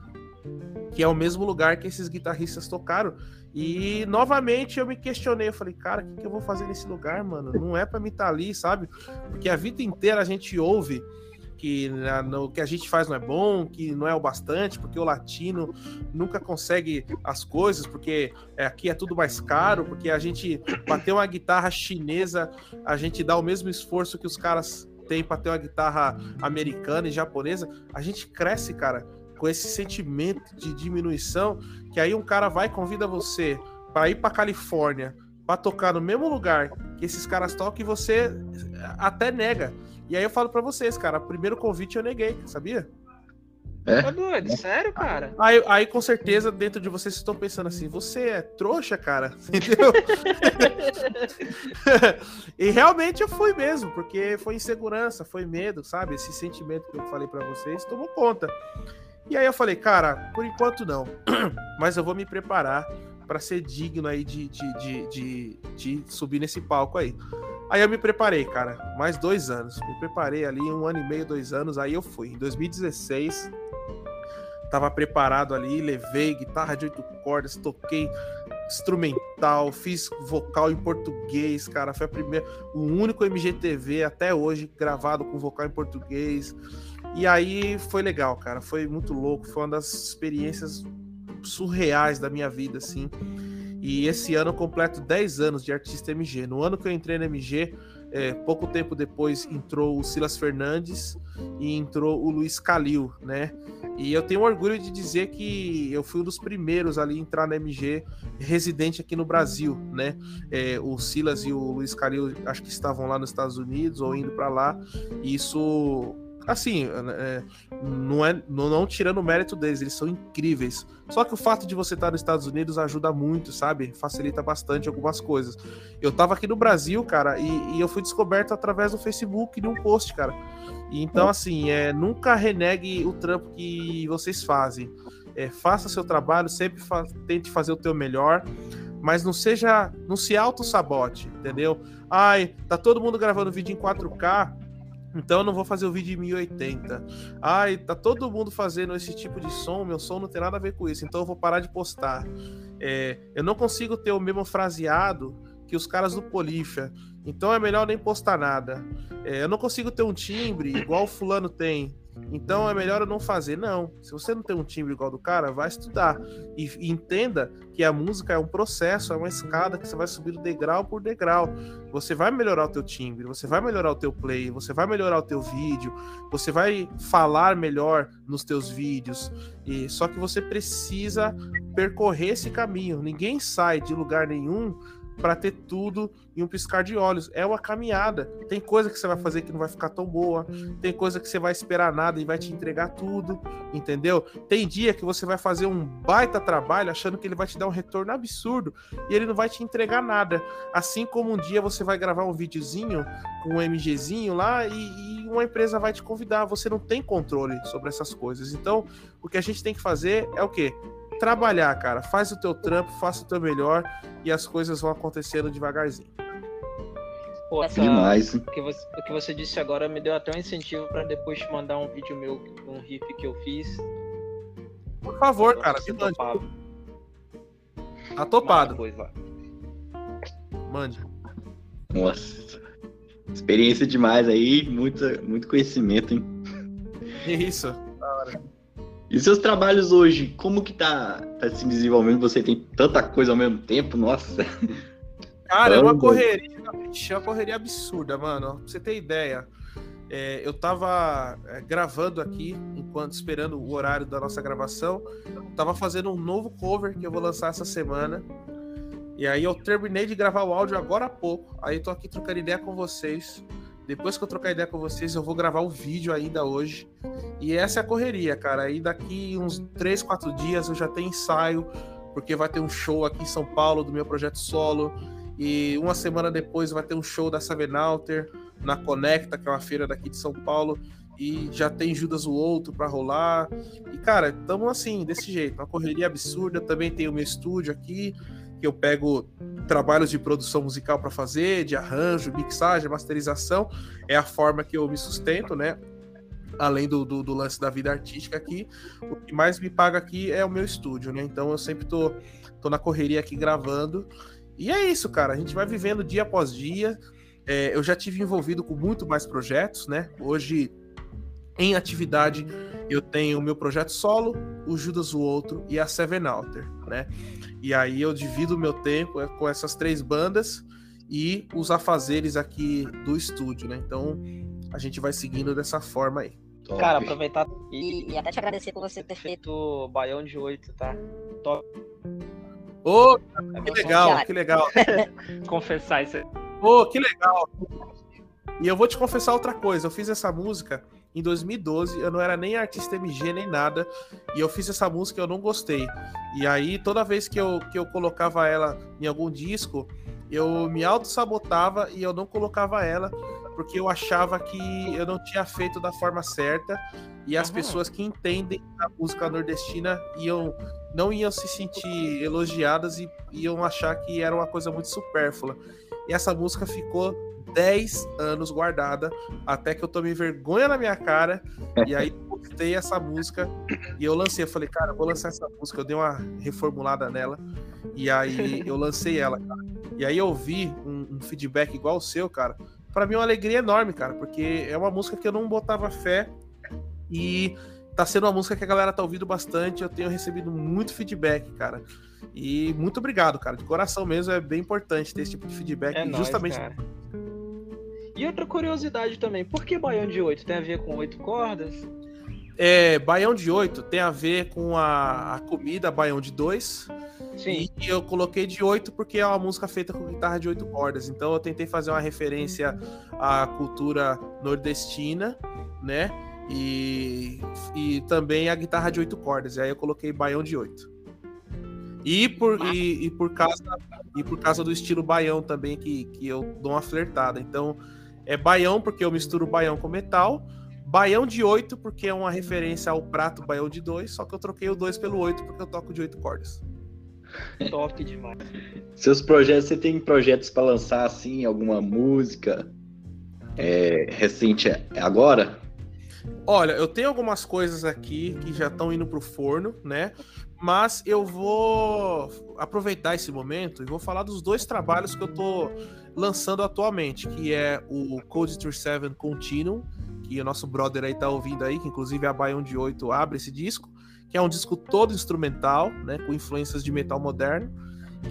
que é o mesmo lugar que esses guitarristas tocaram. E novamente eu me questionei, eu falei, cara, o que, que eu vou fazer nesse lugar, mano? Não é para mim estar tá ali, sabe? Porque a vida inteira a gente ouve que o que a gente faz não é bom, que não é o bastante, porque o latino nunca consegue as coisas, porque é, aqui é tudo mais caro, porque a gente bater uma guitarra chinesa, a gente dá o mesmo esforço que os caras têm para ter uma guitarra americana e japonesa, a gente cresce, cara, com esse sentimento de diminuição, que aí um cara vai e convida você para ir para Califórnia, para tocar no mesmo lugar que esses caras tocam e você até nega. E aí eu falo para vocês, cara, primeiro convite eu neguei, sabia? É? Tá doido, sério, cara? Aí, aí com certeza dentro de vocês estão pensando assim, você é trouxa, cara, entendeu? e realmente eu fui mesmo, porque foi insegurança, foi medo, sabe? Esse sentimento que eu falei para vocês tomou conta. E aí eu falei, cara, por enquanto não, mas eu vou me preparar para ser digno aí de, de, de, de, de subir nesse palco aí. Aí eu me preparei, cara, mais dois anos. Me preparei ali, um ano e meio, dois anos. Aí eu fui. Em 2016, tava preparado ali, levei guitarra de oito cordas, toquei instrumental, fiz vocal em português, cara. Foi a primeira, o único MGTV até hoje gravado com vocal em português. E aí foi legal, cara. Foi muito louco. Foi uma das experiências surreais da minha vida, assim. E esse ano completo 10 anos de artista MG. No ano que eu entrei na MG, é, pouco tempo depois entrou o Silas Fernandes e entrou o Luiz Calil, né? E eu tenho orgulho de dizer que eu fui um dos primeiros ali a entrar na MG residente aqui no Brasil, né? É, o Silas e o Luiz Calil acho que estavam lá nos Estados Unidos ou indo para lá. E isso assim, é, não é não, não, tirando o mérito deles, eles são incríveis. Só que o fato de você estar nos Estados Unidos ajuda muito, sabe? Facilita bastante algumas coisas. Eu tava aqui no Brasil, cara, e, e eu fui descoberto através do Facebook de um post, cara. E, então, assim, é, nunca renegue o trampo que vocês fazem. É, faça seu trabalho, sempre fa tente fazer o teu melhor, mas não seja, não se auto-sabote, entendeu? Ai, tá todo mundo gravando vídeo em 4K, então eu não vou fazer o vídeo em 1080. Ai, tá todo mundo fazendo esse tipo de som, meu som não tem nada a ver com isso, então eu vou parar de postar. É, eu não consigo ter o mesmo fraseado que os caras do Polífia, então é melhor nem postar nada. É, eu não consigo ter um timbre igual o fulano tem, então é melhor eu não fazer. Não. Se você não tem um timbre igual do cara, vai estudar. E, entenda que a música é um processo, é uma escada que você vai subindo degrau por degrau. Você vai melhorar o teu timbre, você vai melhorar o teu play, você vai melhorar o teu vídeo, você vai falar melhor nos teus vídeos. E só que você precisa percorrer esse caminho. Ninguém sai de lugar nenhum para ter tudo em um piscar de olhos. É uma caminhada. Tem coisa que você vai fazer que não vai ficar tão boa, tem coisa que você vai esperar nada e vai te entregar tudo, entendeu? Tem dia que você vai fazer um baita trabalho achando que ele vai te dar um retorno absurdo e ele não vai te entregar nada. Assim como um dia você vai gravar um videozinho com um MGzinho lá e, e uma empresa vai te convidar, você não tem controle sobre essas coisas. Então, o que a gente tem que fazer é o quê? Trabalhar, cara. Faz o teu trampo, faça o teu melhor e as coisas vão acontecendo devagarzinho. Pô, essa, Demais. O que, você, o que você disse agora me deu até um incentivo para depois te mandar um vídeo meu, um riff que eu fiz. Por favor, Nossa, cara, me mande. Tá topado. Mande. Nossa. Experiência demais aí, muito, muito conhecimento, hein? Isso. E seus trabalhos hoje, como que tá, tá se desenvolvendo? Você tem tanta coisa ao mesmo tempo, nossa. Cara, é uma correria, é uma correria absurda, mano. Pra você ter ideia. É, eu tava é, gravando aqui, enquanto esperando o horário da nossa gravação. Tava fazendo um novo cover que eu vou lançar essa semana. E aí eu terminei de gravar o áudio agora há pouco. Aí tô aqui trocando ideia com vocês. Depois que eu trocar ideia com vocês, eu vou gravar o vídeo ainda hoje. E essa é a correria, cara. Aí daqui uns 3, 4 dias eu já tenho ensaio, porque vai ter um show aqui em São Paulo do meu projeto solo. E uma semana depois vai ter um show da Savenalter na Conecta, que é uma feira daqui de São Paulo. E já tem Judas o Outro para rolar. E, cara, estamos assim, desse jeito. Uma correria absurda. Também tem o meu estúdio aqui que eu pego trabalhos de produção musical para fazer, de arranjo, mixagem, masterização, é a forma que eu me sustento, né? Além do, do, do, lance da vida artística aqui, o que mais me paga aqui é o meu estúdio, né? Então eu sempre tô, tô na correria aqui gravando. E é isso, cara. A gente vai vivendo dia após dia. É, eu já tive envolvido com muito mais projetos, né? Hoje, em atividade, eu tenho o meu projeto solo, o Judas o Outro e a Seven Alter, né? E aí eu divido o meu tempo é, com essas três bandas e os afazeres aqui do estúdio, né? Então a gente vai seguindo dessa forma aí. Top. Cara, aproveitar e, e, até te agradecer por você ter feito o Baião de 8, tá? Top. Ô, oh, que legal, que legal. Confessar isso. Ô, oh, que legal. E eu vou te confessar outra coisa. Eu fiz essa música em 2012, eu não era nem artista MG nem nada, e eu fiz essa música e eu não gostei. E aí, toda vez que eu, que eu colocava ela em algum disco, eu me auto-sabotava e eu não colocava ela, porque eu achava que eu não tinha feito da forma certa, e as uhum. pessoas que entendem a música nordestina iam, não iam se sentir elogiadas e iam achar que era uma coisa muito supérflua. E essa música ficou 10 anos guardada, até que eu tomei vergonha na minha cara, e aí postei essa música, e eu lancei, eu falei, cara, eu vou lançar essa música, eu dei uma reformulada nela, e aí eu lancei ela, cara. E aí eu vi um, um feedback igual o seu, cara, para mim é uma alegria enorme, cara, porque é uma música que eu não botava fé, e tá sendo uma música que a galera tá ouvindo bastante, eu tenho recebido muito feedback, cara. E muito obrigado, cara. De coração mesmo, é bem importante ter esse tipo de feedback. É justamente. Nóis, e outra curiosidade também, por que baião de 8? Tem a ver com oito cordas? É, baião de 8 tem a ver com a, a comida baião de 2. Sim. E eu coloquei de 8 porque é uma música feita com guitarra de 8 cordas. Então eu tentei fazer uma referência à cultura nordestina, né? E, e também a guitarra de 8 cordas. E aí eu coloquei baião de 8. E por, e, e, por causa, e por causa do estilo baião também, que, que eu dou uma flertada. Então, é baião, porque eu misturo baião com metal. Baião de 8, porque é uma referência ao prato baião de 2, só que eu troquei o 2 pelo 8 porque eu toco de 8 cordas. Top demais. Seus projetos, você tem projetos para lançar assim, alguma música é, recente agora? Olha, eu tenho algumas coisas aqui que já estão indo pro forno, né? Mas eu vou aproveitar esse momento e vou falar dos dois trabalhos que eu tô lançando atualmente, que é o Code 7 Continuum, que o nosso brother aí tá ouvindo aí, que inclusive a Baião de 8 abre esse disco, que é um disco todo instrumental, né, com influências de metal moderno,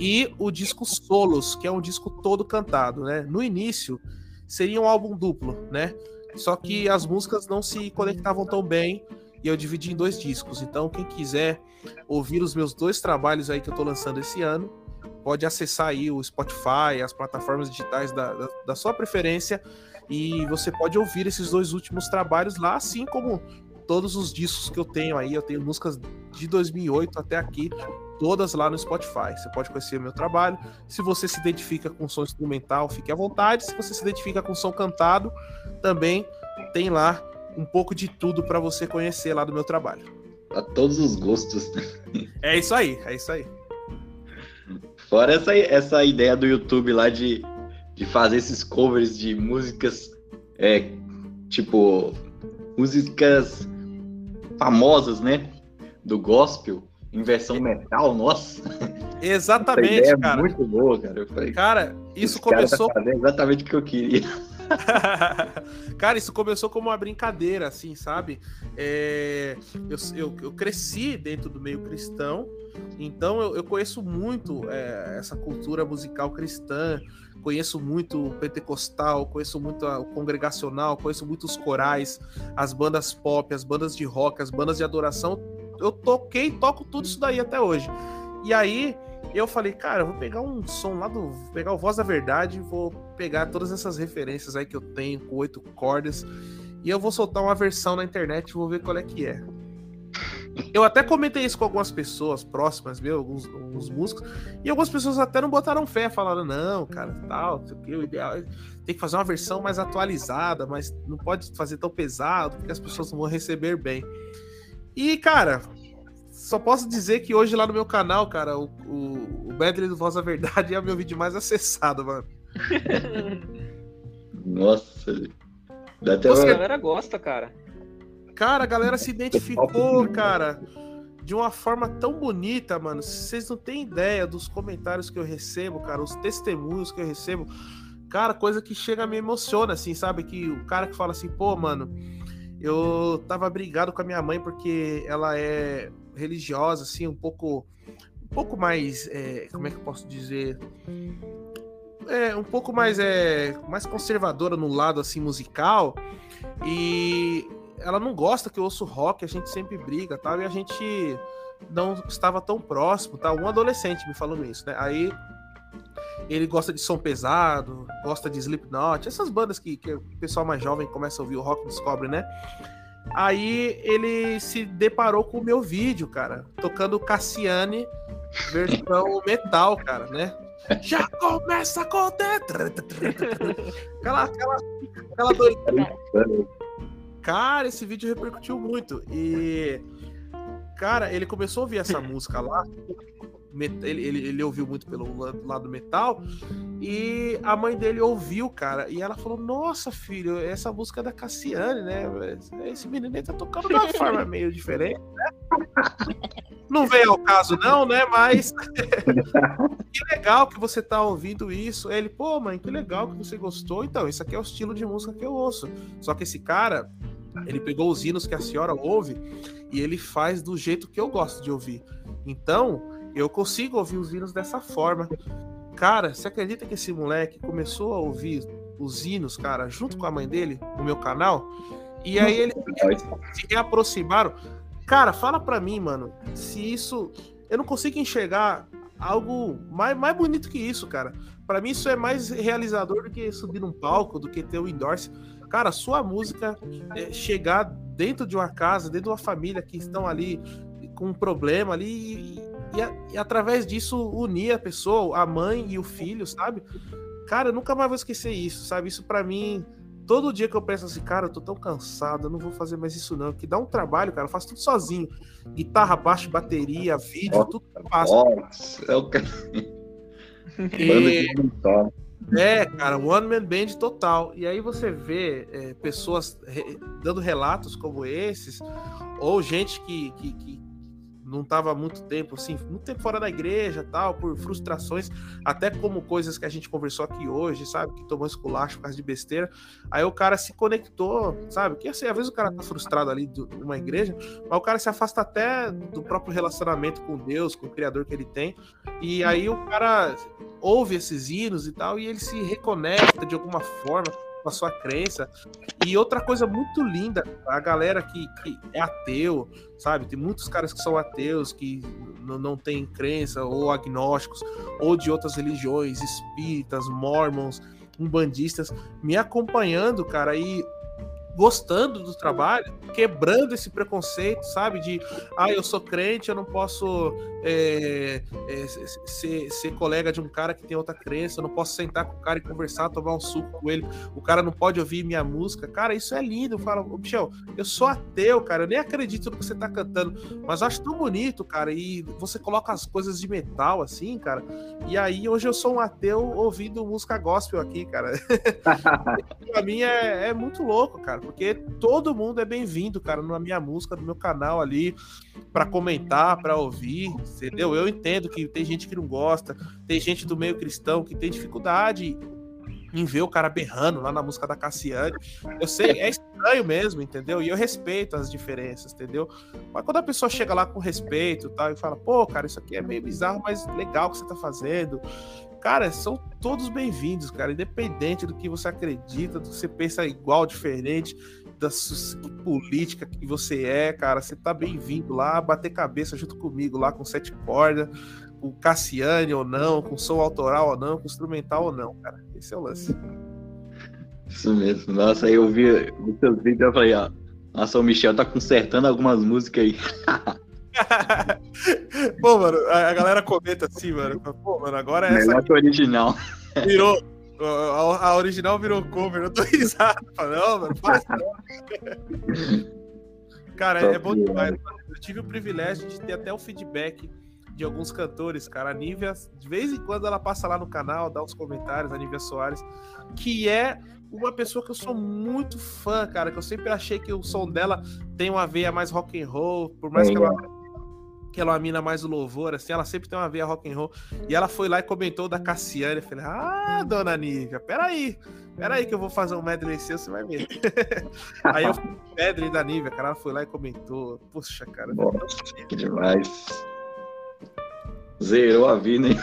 e o disco Solos, que é um disco todo cantado, né? No início seria um álbum duplo, né? Só que as músicas não se conectavam tão bem e eu dividi em dois discos. Então, quem quiser ouvir os meus dois trabalhos aí que eu tô lançando esse ano, pode acessar aí o Spotify, as plataformas digitais da, da, da sua preferência, e você pode ouvir esses dois últimos trabalhos lá, assim como todos os discos que eu tenho aí. Eu tenho músicas de 2008 até aqui, todas lá no Spotify. Você pode conhecer o meu trabalho. Se você se identifica com som instrumental, fique à vontade. Se você se identifica com som cantado, também tem lá um pouco de tudo para você conhecer lá do meu trabalho. A todos os gostos. É isso aí, é isso aí. Fora essa, essa ideia do YouTube lá de, de fazer esses covers de músicas, é, tipo, músicas famosas, né? Do gospel, em versão metal, nossa. Exatamente, essa cara. É muito boa, cara. Eu falei, cara, isso começou. Tá exatamente o que eu queria. Cara, isso começou como uma brincadeira, assim, sabe? É, eu, eu, eu, cresci dentro do meio cristão, então eu, eu conheço muito é, essa cultura musical cristã, conheço muito o pentecostal, conheço muito o congregacional, conheço muito os corais, as bandas pop, as bandas de rock, as bandas de adoração. Eu toquei, toco tudo isso daí até hoje. E aí eu falei, cara, eu vou pegar um som lá do. Vou pegar o Voz da Verdade, vou pegar todas essas referências aí que eu tenho com oito cordas. E eu vou soltar uma versão na internet e vou ver qual é que é. Eu até comentei isso com algumas pessoas próximas, viu? Alguns, alguns músicos. E algumas pessoas até não botaram fé, falaram, não, cara, tal, o ideal é tem que fazer uma versão mais atualizada, mas não pode fazer tão pesado, porque as pessoas não vão receber bem. E, cara, só posso dizer que hoje lá no meu canal, cara, o, o, o Medley do Voz da Verdade é o meu vídeo mais acessado, mano. Nossa. Dá até Nossa, uma... a galera gosta, cara. Cara, a galera se identificou, cara, de uma forma tão bonita, mano. Vocês não têm ideia dos comentários que eu recebo, cara, os testemunhos que eu recebo. Cara, coisa que chega me emociona, assim, sabe? Que o cara que fala assim, pô, mano, eu tava brigado com a minha mãe porque ela é religiosa, assim, um pouco, um pouco mais, é, como é que eu posso dizer, é um pouco mais é mais conservadora no lado assim musical e ela não gosta que eu ouço rock, a gente sempre briga, tal, e a gente não estava tão próximo, tá? Um adolescente me falando isso, né? Aí ele gosta de som pesado, gosta de Slipknot, essas bandas que, que o pessoal mais jovem começa a ouvir o rock descobre, né? Aí ele se deparou com o meu vídeo, cara, tocando Cassiane versão metal, cara, né? Já começa a contar. Aquela, aquela, aquela doideira. Cara, esse vídeo repercutiu muito. E, cara, ele começou a ouvir essa música lá ele, ele, ele, ouviu muito pelo lado metal, e a mãe dele ouviu, cara, e ela falou: Nossa, filho, essa música é da Cassiane, né? Esse menino aí tá tocando de uma forma meio diferente, né? Não veio ao caso, não, né? Mas que legal que você tá ouvindo isso. Ele, pô, mãe, que legal que você gostou. Então, isso aqui é o estilo de música que eu ouço. Só que esse cara, ele pegou os hinos que a senhora ouve e ele faz do jeito que eu gosto de ouvir. Então, eu consigo ouvir os hinos dessa forma. Cara, você acredita que esse moleque começou a ouvir os hinos, cara, junto com a mãe dele no meu canal? E aí eles se reaproximaram. Cara, fala pra mim, mano, se isso. Eu não consigo enxergar algo mais, mais bonito que isso, cara. Para mim, isso é mais realizador do que subir num palco, do que ter o um endorse. Cara, sua música é chegar dentro de uma casa, dentro de uma família que estão ali com um problema ali e, e, através disso unir a pessoa, a mãe e o filho, sabe? Cara, eu nunca mais vou esquecer isso, sabe? Isso para mim, todo dia que eu penso assim, cara, eu tô tão cansado, eu não vou fazer mais isso não, que dá um trabalho, cara, eu faço tudo sozinho. Guitarra, baixo, bateria, vídeo, tudo que eu faço. Nossa, é o cara. E... É, cara, One Man Band total. E aí você vê é, pessoas re... dando relatos como esses, ou gente que, que, que não estava muito tempo, assim, muito tempo fora da igreja, tal, por frustrações, até como coisas que a gente conversou aqui hoje, sabe, que tomou esculacho por causa de besteira. Aí o cara se conectou, sabe, que assim, às vezes o cara tá frustrado ali numa igreja, mas o cara se afasta até do próprio relacionamento com Deus, com o Criador que ele tem, e aí o cara ouve esses hinos e tal, e ele se reconecta de alguma forma com a sua crença. E outra coisa muito linda, a galera que, que é ateu, sabe? Tem muitos caras que são ateus, que não, não têm crença, ou agnósticos, ou de outras religiões, espíritas, mormons, umbandistas, me acompanhando, cara, e gostando do trabalho, quebrando esse preconceito, sabe? De, ah, eu sou crente, eu não posso é, é, ser, ser, colega de um cara que tem outra crença, eu não posso sentar com o cara e conversar, tomar um suco com ele, o cara não pode ouvir minha música. Cara, isso é lindo. Eu falo, Michel, eu sou ateu, cara, eu nem acredito no que você tá cantando, mas acho tão bonito, cara, e você coloca as coisas de metal, assim, cara, e aí hoje eu sou um ateu ouvindo música gospel aqui, cara. pra mim é, é muito louco, cara porque todo mundo é bem-vindo, cara, na minha música, no meu canal ali, para comentar, para ouvir, entendeu? Eu entendo que tem gente que não gosta, tem gente do meio cristão que tem dificuldade em ver o cara berrando lá na música da Cassiane. Eu sei, é estranho mesmo, entendeu? E eu respeito as diferenças, entendeu? Mas quando a pessoa chega lá com respeito tal, e fala, pô, cara, isso aqui é meio bizarro, mas legal que você tá fazendo. Cara, são todos bem-vindos, cara, independente do que você acredita, do que você pensa igual, diferente, da política que você é, cara, você tá bem-vindo lá, bater cabeça junto comigo lá com sete cordas com Cassiane ou não, com som autoral ou não, com instrumental ou não, cara. Esse é o lance. Isso mesmo. Nossa, aí eu vi os seus vídeos e falei, ó, nossa, o Michel tá consertando algumas músicas aí. Pô, mano, a galera comenta assim, mano. Pô, mano, agora é essa. Melhor que original. Virou. A, a, original virou cover, eu tô risado. Não, mano, faz Cara, é, é bom demais. Eu tive o privilégio de ter até o feedback de alguns cantores, cara. A Nívia, de vez em quando, ela passa lá no canal, dá uns comentários, a Nívia Soares, que é uma pessoa que eu sou muito fã, cara, que eu sempre achei que o som dela tem uma veia mais rock and roll, por mais é, que ela que ela é uma mina mais louvor, assim, ela sempre tem uma veia rock and roll. E ela foi lá e comentou da Cassiane. Eu falei, ah, dona Nívia, peraí, peraí que eu vou fazer um medley seu, você vai ver. Aí eu fui medley da Nívia, cara, ela foi lá e comentou. Puxa, cara. Nossa, que demais. Zerou a vida, hein?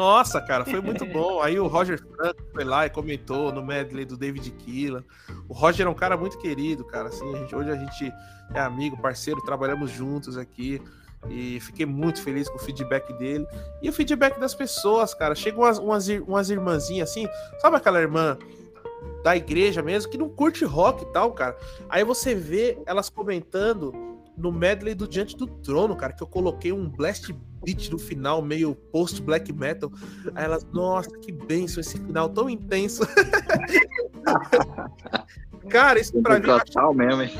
Nossa, cara, foi muito bom. Aí o Roger Franco foi lá e comentou no medley do David Keelan. O Roger é um cara muito querido, cara. Assim, a gente, hoje a gente é amigo, parceiro, trabalhamos juntos aqui. E fiquei muito feliz com o feedback dele. E o feedback das pessoas, cara. Chegam umas, umas, umas irmãzinhas assim. Sabe aquela irmã da igreja mesmo, que não curte rock e tal, cara? Aí você vê elas comentando no medley do Diante do Trono, cara, que eu coloquei um blast beat no final, meio post black metal. Aí elas, nossa, que benção esse final tão intenso. cara, isso pra mim. Acho... Mesmo, hein?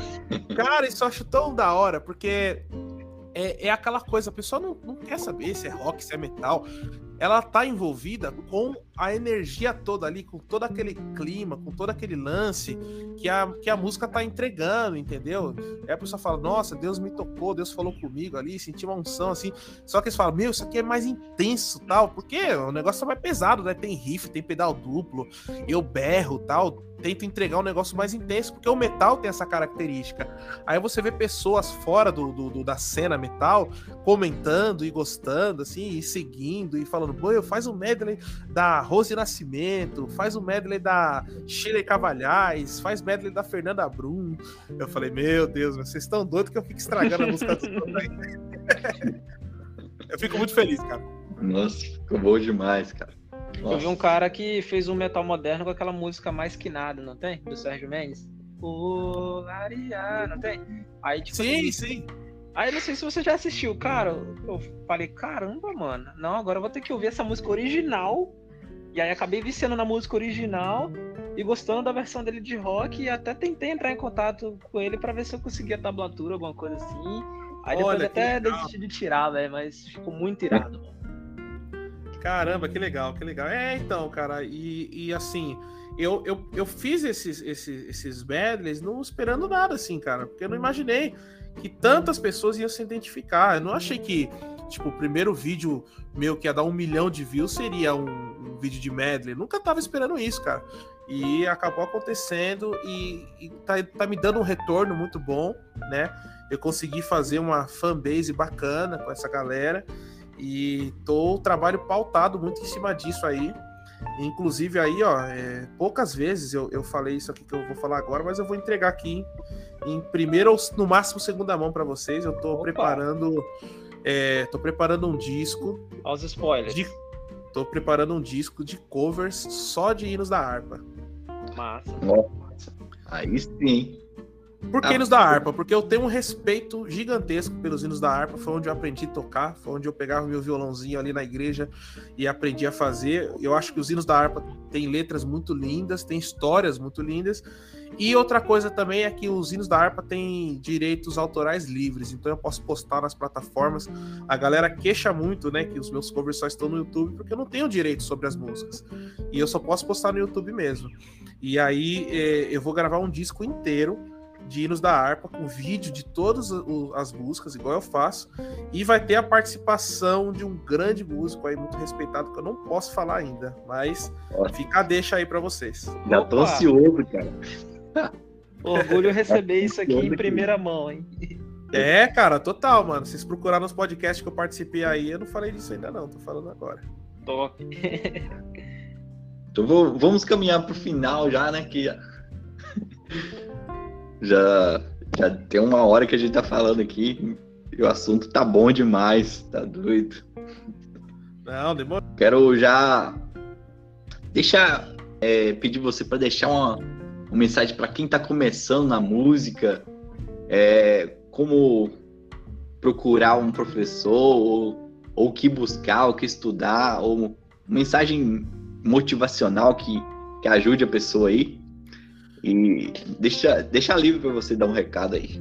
Cara, isso eu acho tão da hora, porque é, é aquela coisa, a pessoa não, não quer saber se é rock, se é metal ela tá envolvida com a energia toda ali, com todo aquele clima, com todo aquele lance que a, que a música tá entregando, entendeu? Aí a pessoa fala, nossa, Deus me tocou, Deus falou comigo ali, senti uma unção assim. Só que eles falam, meu, isso aqui é mais intenso tal, porque o negócio é mais pesado, né? Tem riff, tem pedal duplo, eu berro tal tento entregar um negócio mais intenso, porque o metal tem essa característica. Aí você vê pessoas fora do, do, do da cena metal comentando e gostando, assim, e seguindo e falando, pô, faz um medley da Rose Nascimento, faz um medley da Shirley Cavalhais, faz medley da Fernanda Brum. Eu falei, meu Deus, vocês estão doidos que eu fico estragando a música dos Eu fico muito feliz, cara. Nossa, ficou bom demais, cara. Nossa. Eu vi um cara que fez um metal moderno com aquela música mais que nada, não tem? Do Sérgio Mendes. Polaria, não tem? Aí, tipo, sim, assim, sim. Aí não sei se você já assistiu, cara. Eu falei, caramba, mano. Não, agora eu vou ter que ouvir essa música original. E aí acabei viciando na música original e gostando da versão dele de rock. E até tentei entrar em contato com ele para ver se eu conseguia tablatura, alguma coisa assim. Aí depois Olha, até desisti de tirar, velho, mas ficou muito irado, mano. Caramba, que legal, que legal. É, então, cara, e, e assim, eu, eu, eu fiz esses, esses, esses medleys não esperando nada, assim, cara, porque eu não imaginei que tantas pessoas iam se identificar. Eu não achei que, tipo, o primeiro vídeo meu que ia dar um milhão de views seria um, um vídeo de medley. Nunca tava esperando isso, cara. E acabou acontecendo e, e tá, tá me dando um retorno muito bom, né? Eu consegui fazer uma fanbase bacana com essa galera. E tô trabalho pautado muito em cima disso aí. Inclusive aí, ó, é, poucas vezes eu, eu falei isso aqui que eu vou falar agora, mas eu vou entregar aqui em, em primeira ou no máximo segunda mão para vocês. Eu tô Opa. preparando, é, tô preparando um disco. Aos spoilers. De, tô preparando um disco de covers só de hinos da harpa. Massa. Nossa. Aí sim. Por que ah, hinos da harpa? Porque eu tenho um respeito gigantesco pelos hinos da harpa. Foi onde eu aprendi a tocar, foi onde eu pegava meu violãozinho ali na igreja e aprendi a fazer. Eu acho que os hinos da harpa têm letras muito lindas, têm histórias muito lindas. E outra coisa também é que os hinos da harpa têm direitos autorais livres, então eu posso postar nas plataformas. A galera queixa muito, né, que os meus covers só estão no YouTube porque eu não tenho direito sobre as músicas. E eu só posso postar no YouTube mesmo. E aí eh, eu vou gravar um disco inteiro de hinos da harpa, com vídeo de todas as músicas, igual eu faço. E vai ter a participação de um grande músico aí, muito respeitado, que eu não posso falar ainda, mas Nossa. fica a deixa aí para vocês. Já tô Opa. ansioso, cara. Orgulho receber isso aqui em primeira mão, hein? É, cara, total, mano. Vocês procuraram nos podcasts que eu participei aí, eu não falei disso ainda não, tô falando agora. Top. então vou, vamos caminhar pro final já, né? Que já, já tem uma hora que a gente tá falando aqui e o assunto tá bom demais, tá doido. Não, demorou. Quero já deixar, é, pedir você para deixar uma, uma mensagem para quem tá começando na música, é, como procurar um professor, ou, ou o que buscar, o que estudar, ou mensagem motivacional que, que ajude a pessoa aí. E deixa, deixa livre para você dar um recado aí.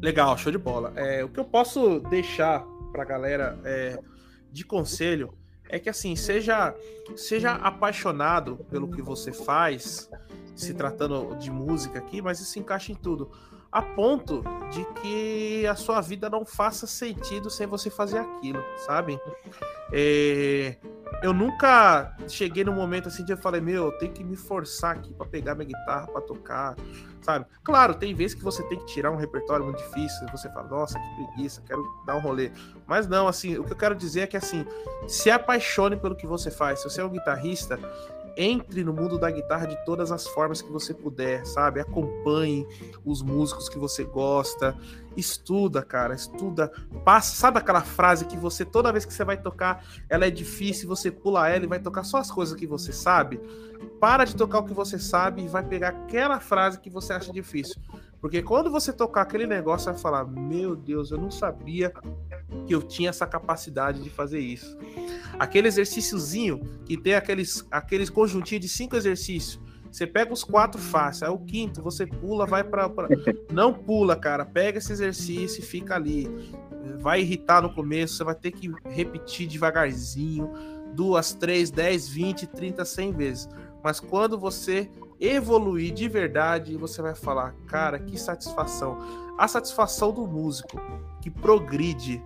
Legal, show de bola. É, o que eu posso deixar para a galera é, de conselho é que assim seja seja apaixonado pelo que você faz, se tratando de música aqui, mas isso encaixa em tudo a ponto de que a sua vida não faça sentido sem você fazer aquilo, sabe? É, eu nunca cheguei num momento assim de eu falei, meu, eu tenho que me forçar aqui para pegar minha guitarra para tocar, sabe? Claro, tem vezes que você tem que tirar um repertório muito difícil, você fala, nossa, que preguiça, quero dar um rolê. Mas não, assim, o que eu quero dizer é que assim, se apaixone pelo que você faz. Se você é um guitarrista, entre no mundo da guitarra de todas as formas que você puder, sabe? Acompanhe os músicos que você gosta, estuda, cara, estuda, passa, sabe aquela frase que você toda vez que você vai tocar, ela é difícil, você pula ela e vai tocar só as coisas que você sabe? Para de tocar o que você sabe e vai pegar aquela frase que você acha difícil. Porque quando você tocar aquele negócio, você vai falar: Meu Deus, eu não sabia que eu tinha essa capacidade de fazer isso. Aquele exercíciozinho que tem aqueles, aqueles conjuntinhos de cinco exercícios. Você pega os quatro fácil, aí o quinto você pula, vai para. Pra... Não pula, cara. Pega esse exercício e fica ali. Vai irritar no começo, você vai ter que repetir devagarzinho, duas, três, dez, vinte, trinta, cem vezes. Mas quando você evoluir de verdade, você vai falar, cara, que satisfação. A satisfação do músico que progride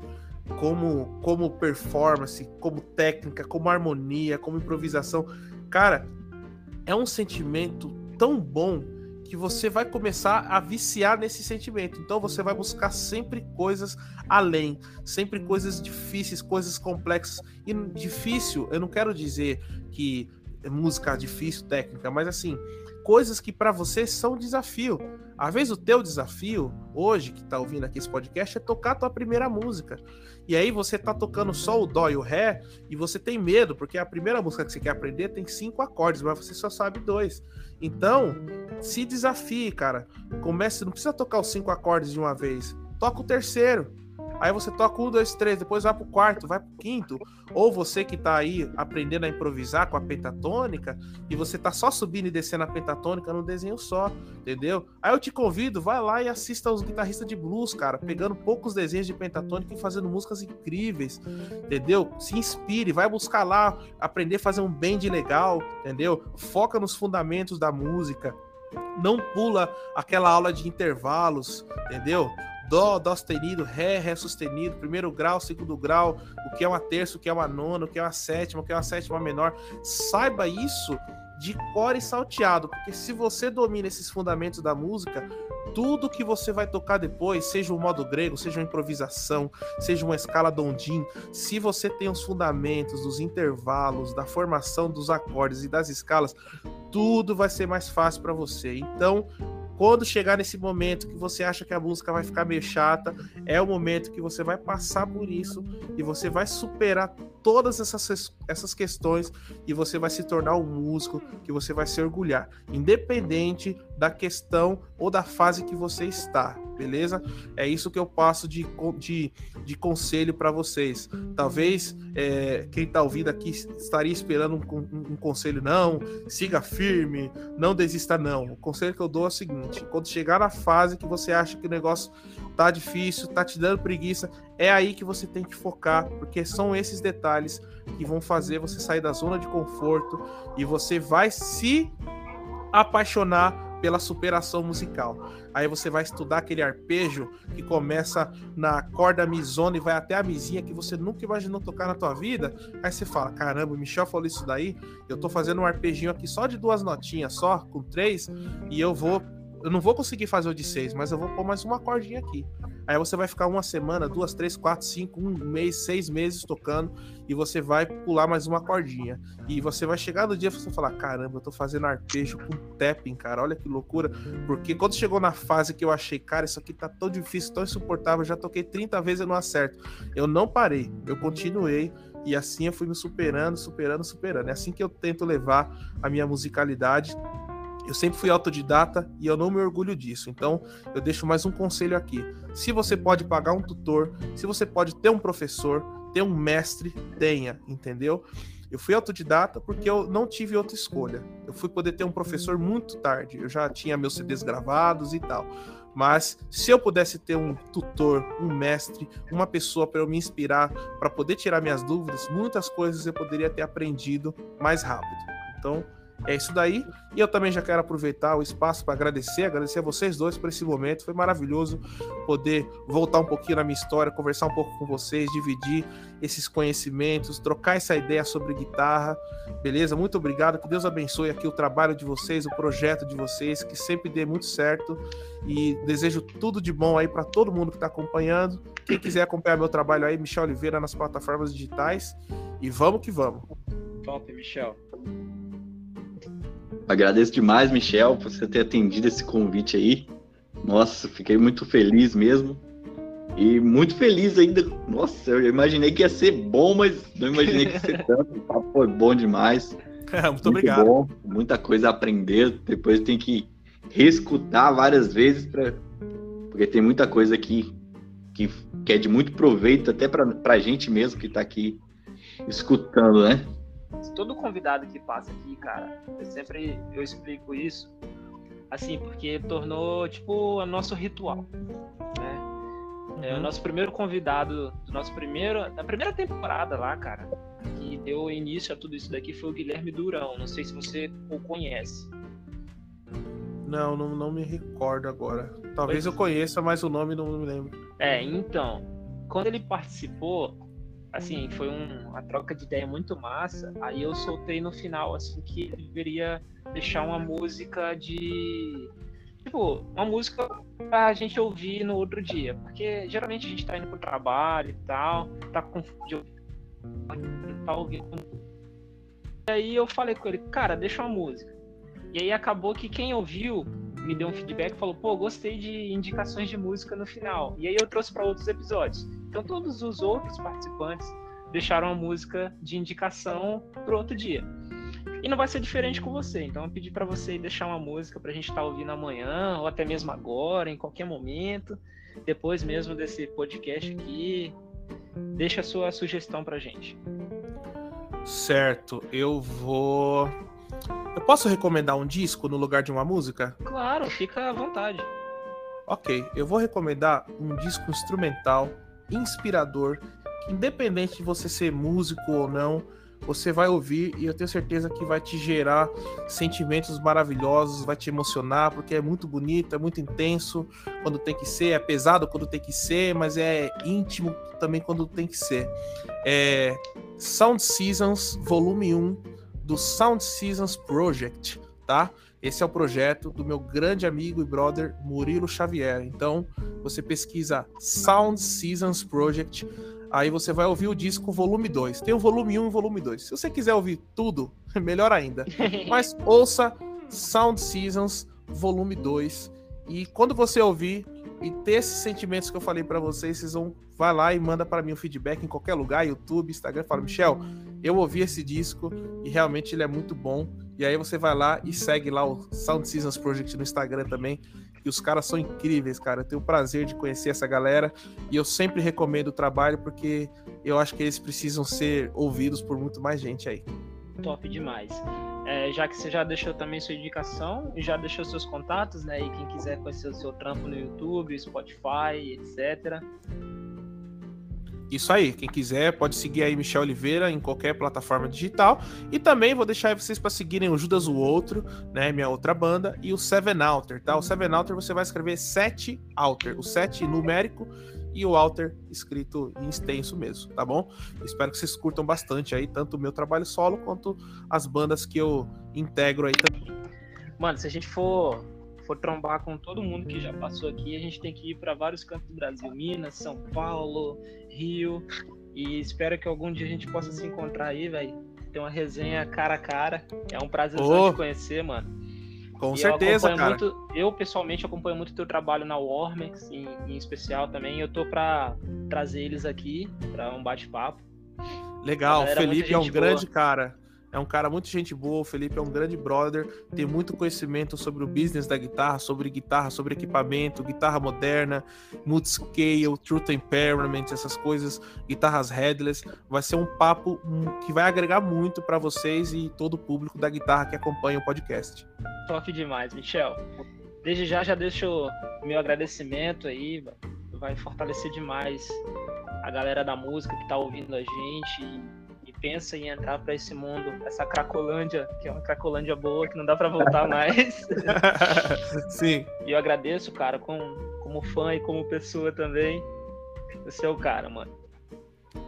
como, como performance, como técnica, como harmonia, como improvisação. Cara, é um sentimento tão bom que você vai começar a viciar nesse sentimento. Então você vai buscar sempre coisas além, sempre coisas difíceis, coisas complexas. E difícil, eu não quero dizer que é música difícil, técnica, mas assim, coisas que para você são desafio. Às vezes o teu desafio, hoje, que tá ouvindo aqui esse podcast, é tocar a tua primeira música. E aí você tá tocando só o dó e o ré, e você tem medo, porque a primeira música que você quer aprender tem cinco acordes, mas você só sabe dois. Então, se desafie, cara. Comece, não precisa tocar os cinco acordes de uma vez. Toca o terceiro. Aí você toca um, dois, três, depois vai pro quarto, vai pro quinto. Ou você que tá aí aprendendo a improvisar com a pentatônica e você tá só subindo e descendo a pentatônica no desenho só, entendeu? Aí eu te convido, vai lá e assista aos guitarristas de blues, cara, pegando poucos desenhos de pentatônica e fazendo músicas incríveis, entendeu? Se inspire, vai buscar lá aprender a fazer um bend legal, entendeu? Foca nos fundamentos da música. Não pula aquela aula de intervalos, entendeu? Dó, Dó sustenido, Ré, Ré sustenido, primeiro grau, segundo grau, o que é uma terça, o que é uma nona, o que é uma sétima, o que é uma sétima menor. Saiba isso de cor e salteado, porque se você domina esses fundamentos da música, tudo que você vai tocar depois, seja um modo grego, seja uma improvisação, seja uma escala dondim, se você tem os fundamentos dos intervalos, da formação dos acordes e das escalas, tudo vai ser mais fácil para você. Então, quando chegar nesse momento que você acha que a música vai ficar meio chata, é o momento que você vai passar por isso e você vai superar todas essas, essas questões e você vai se tornar um músico que você vai se orgulhar, independente da questão ou da fase que você está beleza? É isso que eu passo de, de, de conselho para vocês. Talvez é, quem está ouvindo aqui estaria esperando um, um, um, conselho, não, siga firme, não desista, não. O conselho que eu dou é o seguinte: quando chegar na fase que você acha que o negócio tá difícil, tá te dando preguiça, é aí que você tem que focar, porque são esses detalhes que vão fazer você sair da zona de conforto e você vai se apaixonar pela superação musical. Aí você vai estudar aquele arpejo que começa na corda misona e vai até a misinha que você nunca imaginou tocar na tua vida. Aí você fala: caramba, o Michel falou isso daí. Eu tô fazendo um arpejinho aqui só de duas notinhas, só com três, e eu vou eu não vou conseguir fazer o de seis, mas eu vou pôr mais uma cordinha aqui. Aí você vai ficar uma semana, duas, três, quatro, cinco, um mês, seis meses tocando e você vai pular mais uma cordinha. E você vai chegar no dia e você falar: caramba, eu tô fazendo arpejo com tapping, cara, olha que loucura. Porque quando chegou na fase que eu achei, cara, isso aqui tá tão difícil, tão insuportável, já toquei 30 vezes e não acerto. Eu não parei, eu continuei. E assim eu fui me superando, superando, superando. É assim que eu tento levar a minha musicalidade eu sempre fui autodidata e eu não me orgulho disso. Então, eu deixo mais um conselho aqui. Se você pode pagar um tutor, se você pode ter um professor, ter um mestre, tenha, entendeu? Eu fui autodidata porque eu não tive outra escolha. Eu fui poder ter um professor muito tarde. Eu já tinha meus CDs gravados e tal. Mas se eu pudesse ter um tutor, um mestre, uma pessoa para eu me inspirar, para poder tirar minhas dúvidas, muitas coisas eu poderia ter aprendido mais rápido. Então, é isso daí. E eu também já quero aproveitar o espaço para agradecer, agradecer a vocês dois por esse momento. Foi maravilhoso poder voltar um pouquinho na minha história, conversar um pouco com vocês, dividir esses conhecimentos, trocar essa ideia sobre guitarra. Beleza? Muito obrigado. Que Deus abençoe aqui o trabalho de vocês, o projeto de vocês, que sempre dê muito certo. E desejo tudo de bom aí para todo mundo que está acompanhando. Quem quiser acompanhar meu trabalho aí, Michel Oliveira nas plataformas digitais. E vamos que vamos. Top, Michel. Agradeço demais, Michel, por você ter atendido esse convite aí. Nossa, fiquei muito feliz mesmo. E muito feliz ainda. Nossa, eu imaginei que ia ser bom, mas não imaginei que ia ser tanto. O papo foi bom demais. Muito, muito, obrigado. Bom, muita coisa a aprender. Depois tem que reescutar várias vezes, pra... porque tem muita coisa aqui que, que é de muito proveito, até para a gente mesmo que está aqui escutando, né? Todo convidado que passa aqui, cara, eu sempre eu explico isso, assim, porque tornou, tipo, o nosso ritual, né? Uhum. É, o uhum. nosso primeiro convidado do nosso primeiro, da primeira temporada lá, cara, que deu início a tudo isso daqui foi o Guilherme Durão. Não sei se você o conhece. Não, não, não me recordo agora. Talvez pois... eu conheça, mas o nome não me lembro. É, então, quando ele participou, assim, foi um, uma troca de ideia muito massa. Aí eu soltei no final, assim, que ele deveria deixar uma música de. Tipo, uma música pra gente ouvir no outro dia. Porque geralmente a gente tá indo pro trabalho e tal, tá com. tá ouvindo. E aí eu falei com ele, cara, deixa uma música. E aí acabou que quem ouviu me deu um feedback e falou, pô, gostei de indicações de música no final. E aí eu trouxe para outros episódios. Então todos os outros participantes deixaram a música de indicação para outro dia. E não vai ser diferente com você. Então eu pedi para você deixar uma música para a gente estar tá ouvindo amanhã ou até mesmo agora, em qualquer momento, depois mesmo desse podcast aqui. Deixa a sua sugestão para gente. Certo, eu vou. Eu posso recomendar um disco no lugar de uma música? Claro, fica à vontade. Ok, eu vou recomendar um disco instrumental inspirador, independente de você ser músico ou não, você vai ouvir e eu tenho certeza que vai te gerar sentimentos maravilhosos, vai te emocionar, porque é muito bonito, é muito intenso quando tem que ser, é pesado quando tem que ser, mas é íntimo também quando tem que ser. É Sound Seasons, volume 1 do Sound Seasons Project, tá? Esse é o projeto do meu grande amigo e brother Murilo Xavier. Então, você pesquisa Sound Seasons Project, aí você vai ouvir o disco volume 2. Tem o volume 1 e o volume 2. Se você quiser ouvir tudo, melhor ainda. Mas ouça Sound Seasons volume 2 e quando você ouvir e ter esses sentimentos que eu falei para vocês, vocês vão vai lá e manda para mim um feedback em qualquer lugar, YouTube, Instagram, fala Michel, eu ouvi esse disco e realmente ele é muito bom. E aí você vai lá e segue lá o Sound Seasons Project no Instagram também. E os caras são incríveis, cara. Eu tenho o prazer de conhecer essa galera e eu sempre recomendo o trabalho porque eu acho que eles precisam ser ouvidos por muito mais gente aí. Top demais. É, já que você já deixou também sua indicação já deixou seus contatos, né? E quem quiser conhecer o seu trampo no YouTube, Spotify, etc. Isso aí, quem quiser pode seguir aí Michel Oliveira em qualquer plataforma digital. E também vou deixar vocês para seguirem o Judas o Outro, né, minha outra banda, e o Seven Alter, tá? O Seven Alter você vai escrever 7 Alter, o 7 numérico e o Alter escrito em extenso mesmo, tá bom? Espero que vocês curtam bastante aí, tanto o meu trabalho solo quanto as bandas que eu integro aí também. Mano, se a gente for for trombar com todo mundo que já passou aqui, a gente tem que ir para vários cantos do Brasil, Minas, São Paulo, Rio, e espero que algum dia a gente possa se encontrar aí, velho. Ter uma resenha cara a cara. É um prazer oh, te conhecer, mano. Com e certeza, eu cara. Muito, eu, pessoalmente, acompanho muito o teu trabalho na Warmex, em, em especial também. Eu tô para trazer eles aqui para um bate-papo. Legal, o Felipe é um boa. grande cara. É um cara muito gente boa, o Felipe é um grande brother, tem muito conhecimento sobre o business da guitarra, sobre guitarra, sobre equipamento, guitarra moderna, multiscale, true temperament, essas coisas, guitarras headless. Vai ser um papo que vai agregar muito para vocês e todo o público da guitarra que acompanha o podcast. Top demais, Michel. Desde já já deixo meu agradecimento aí, vai fortalecer demais a galera da música que tá ouvindo a gente pensa em entrar para esse mundo, essa Cracolândia, que é uma Cracolândia boa, que não dá para voltar mais. Sim. E eu agradeço, cara, como, como fã e como pessoa também. Você é o cara, mano.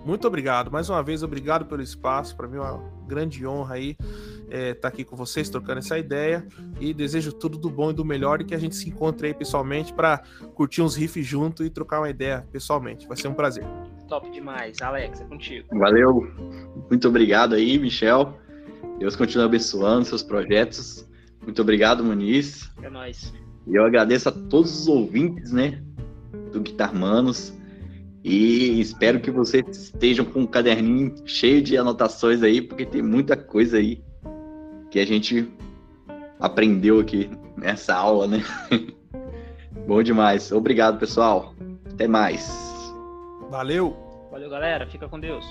Muito obrigado. Mais uma vez, obrigado pelo espaço. Para mim é uma grande honra aí estar é, tá aqui com vocês, trocando essa ideia. E desejo tudo do bom e do melhor e que a gente se encontre aí pessoalmente para curtir uns riffs junto e trocar uma ideia pessoalmente. Vai ser um prazer. Top demais. Alex, é contigo. Valeu. Muito obrigado aí, Michel. Deus continue abençoando seus projetos. Muito obrigado, Muniz. É nóis. E eu agradeço a todos os ouvintes, né, do Guitar Manos. E espero que vocês estejam com um caderninho cheio de anotações aí, porque tem muita coisa aí que a gente aprendeu aqui nessa aula, né? Bom demais. Obrigado, pessoal. Até mais. Valeu. Valeu, galera. Fica com Deus.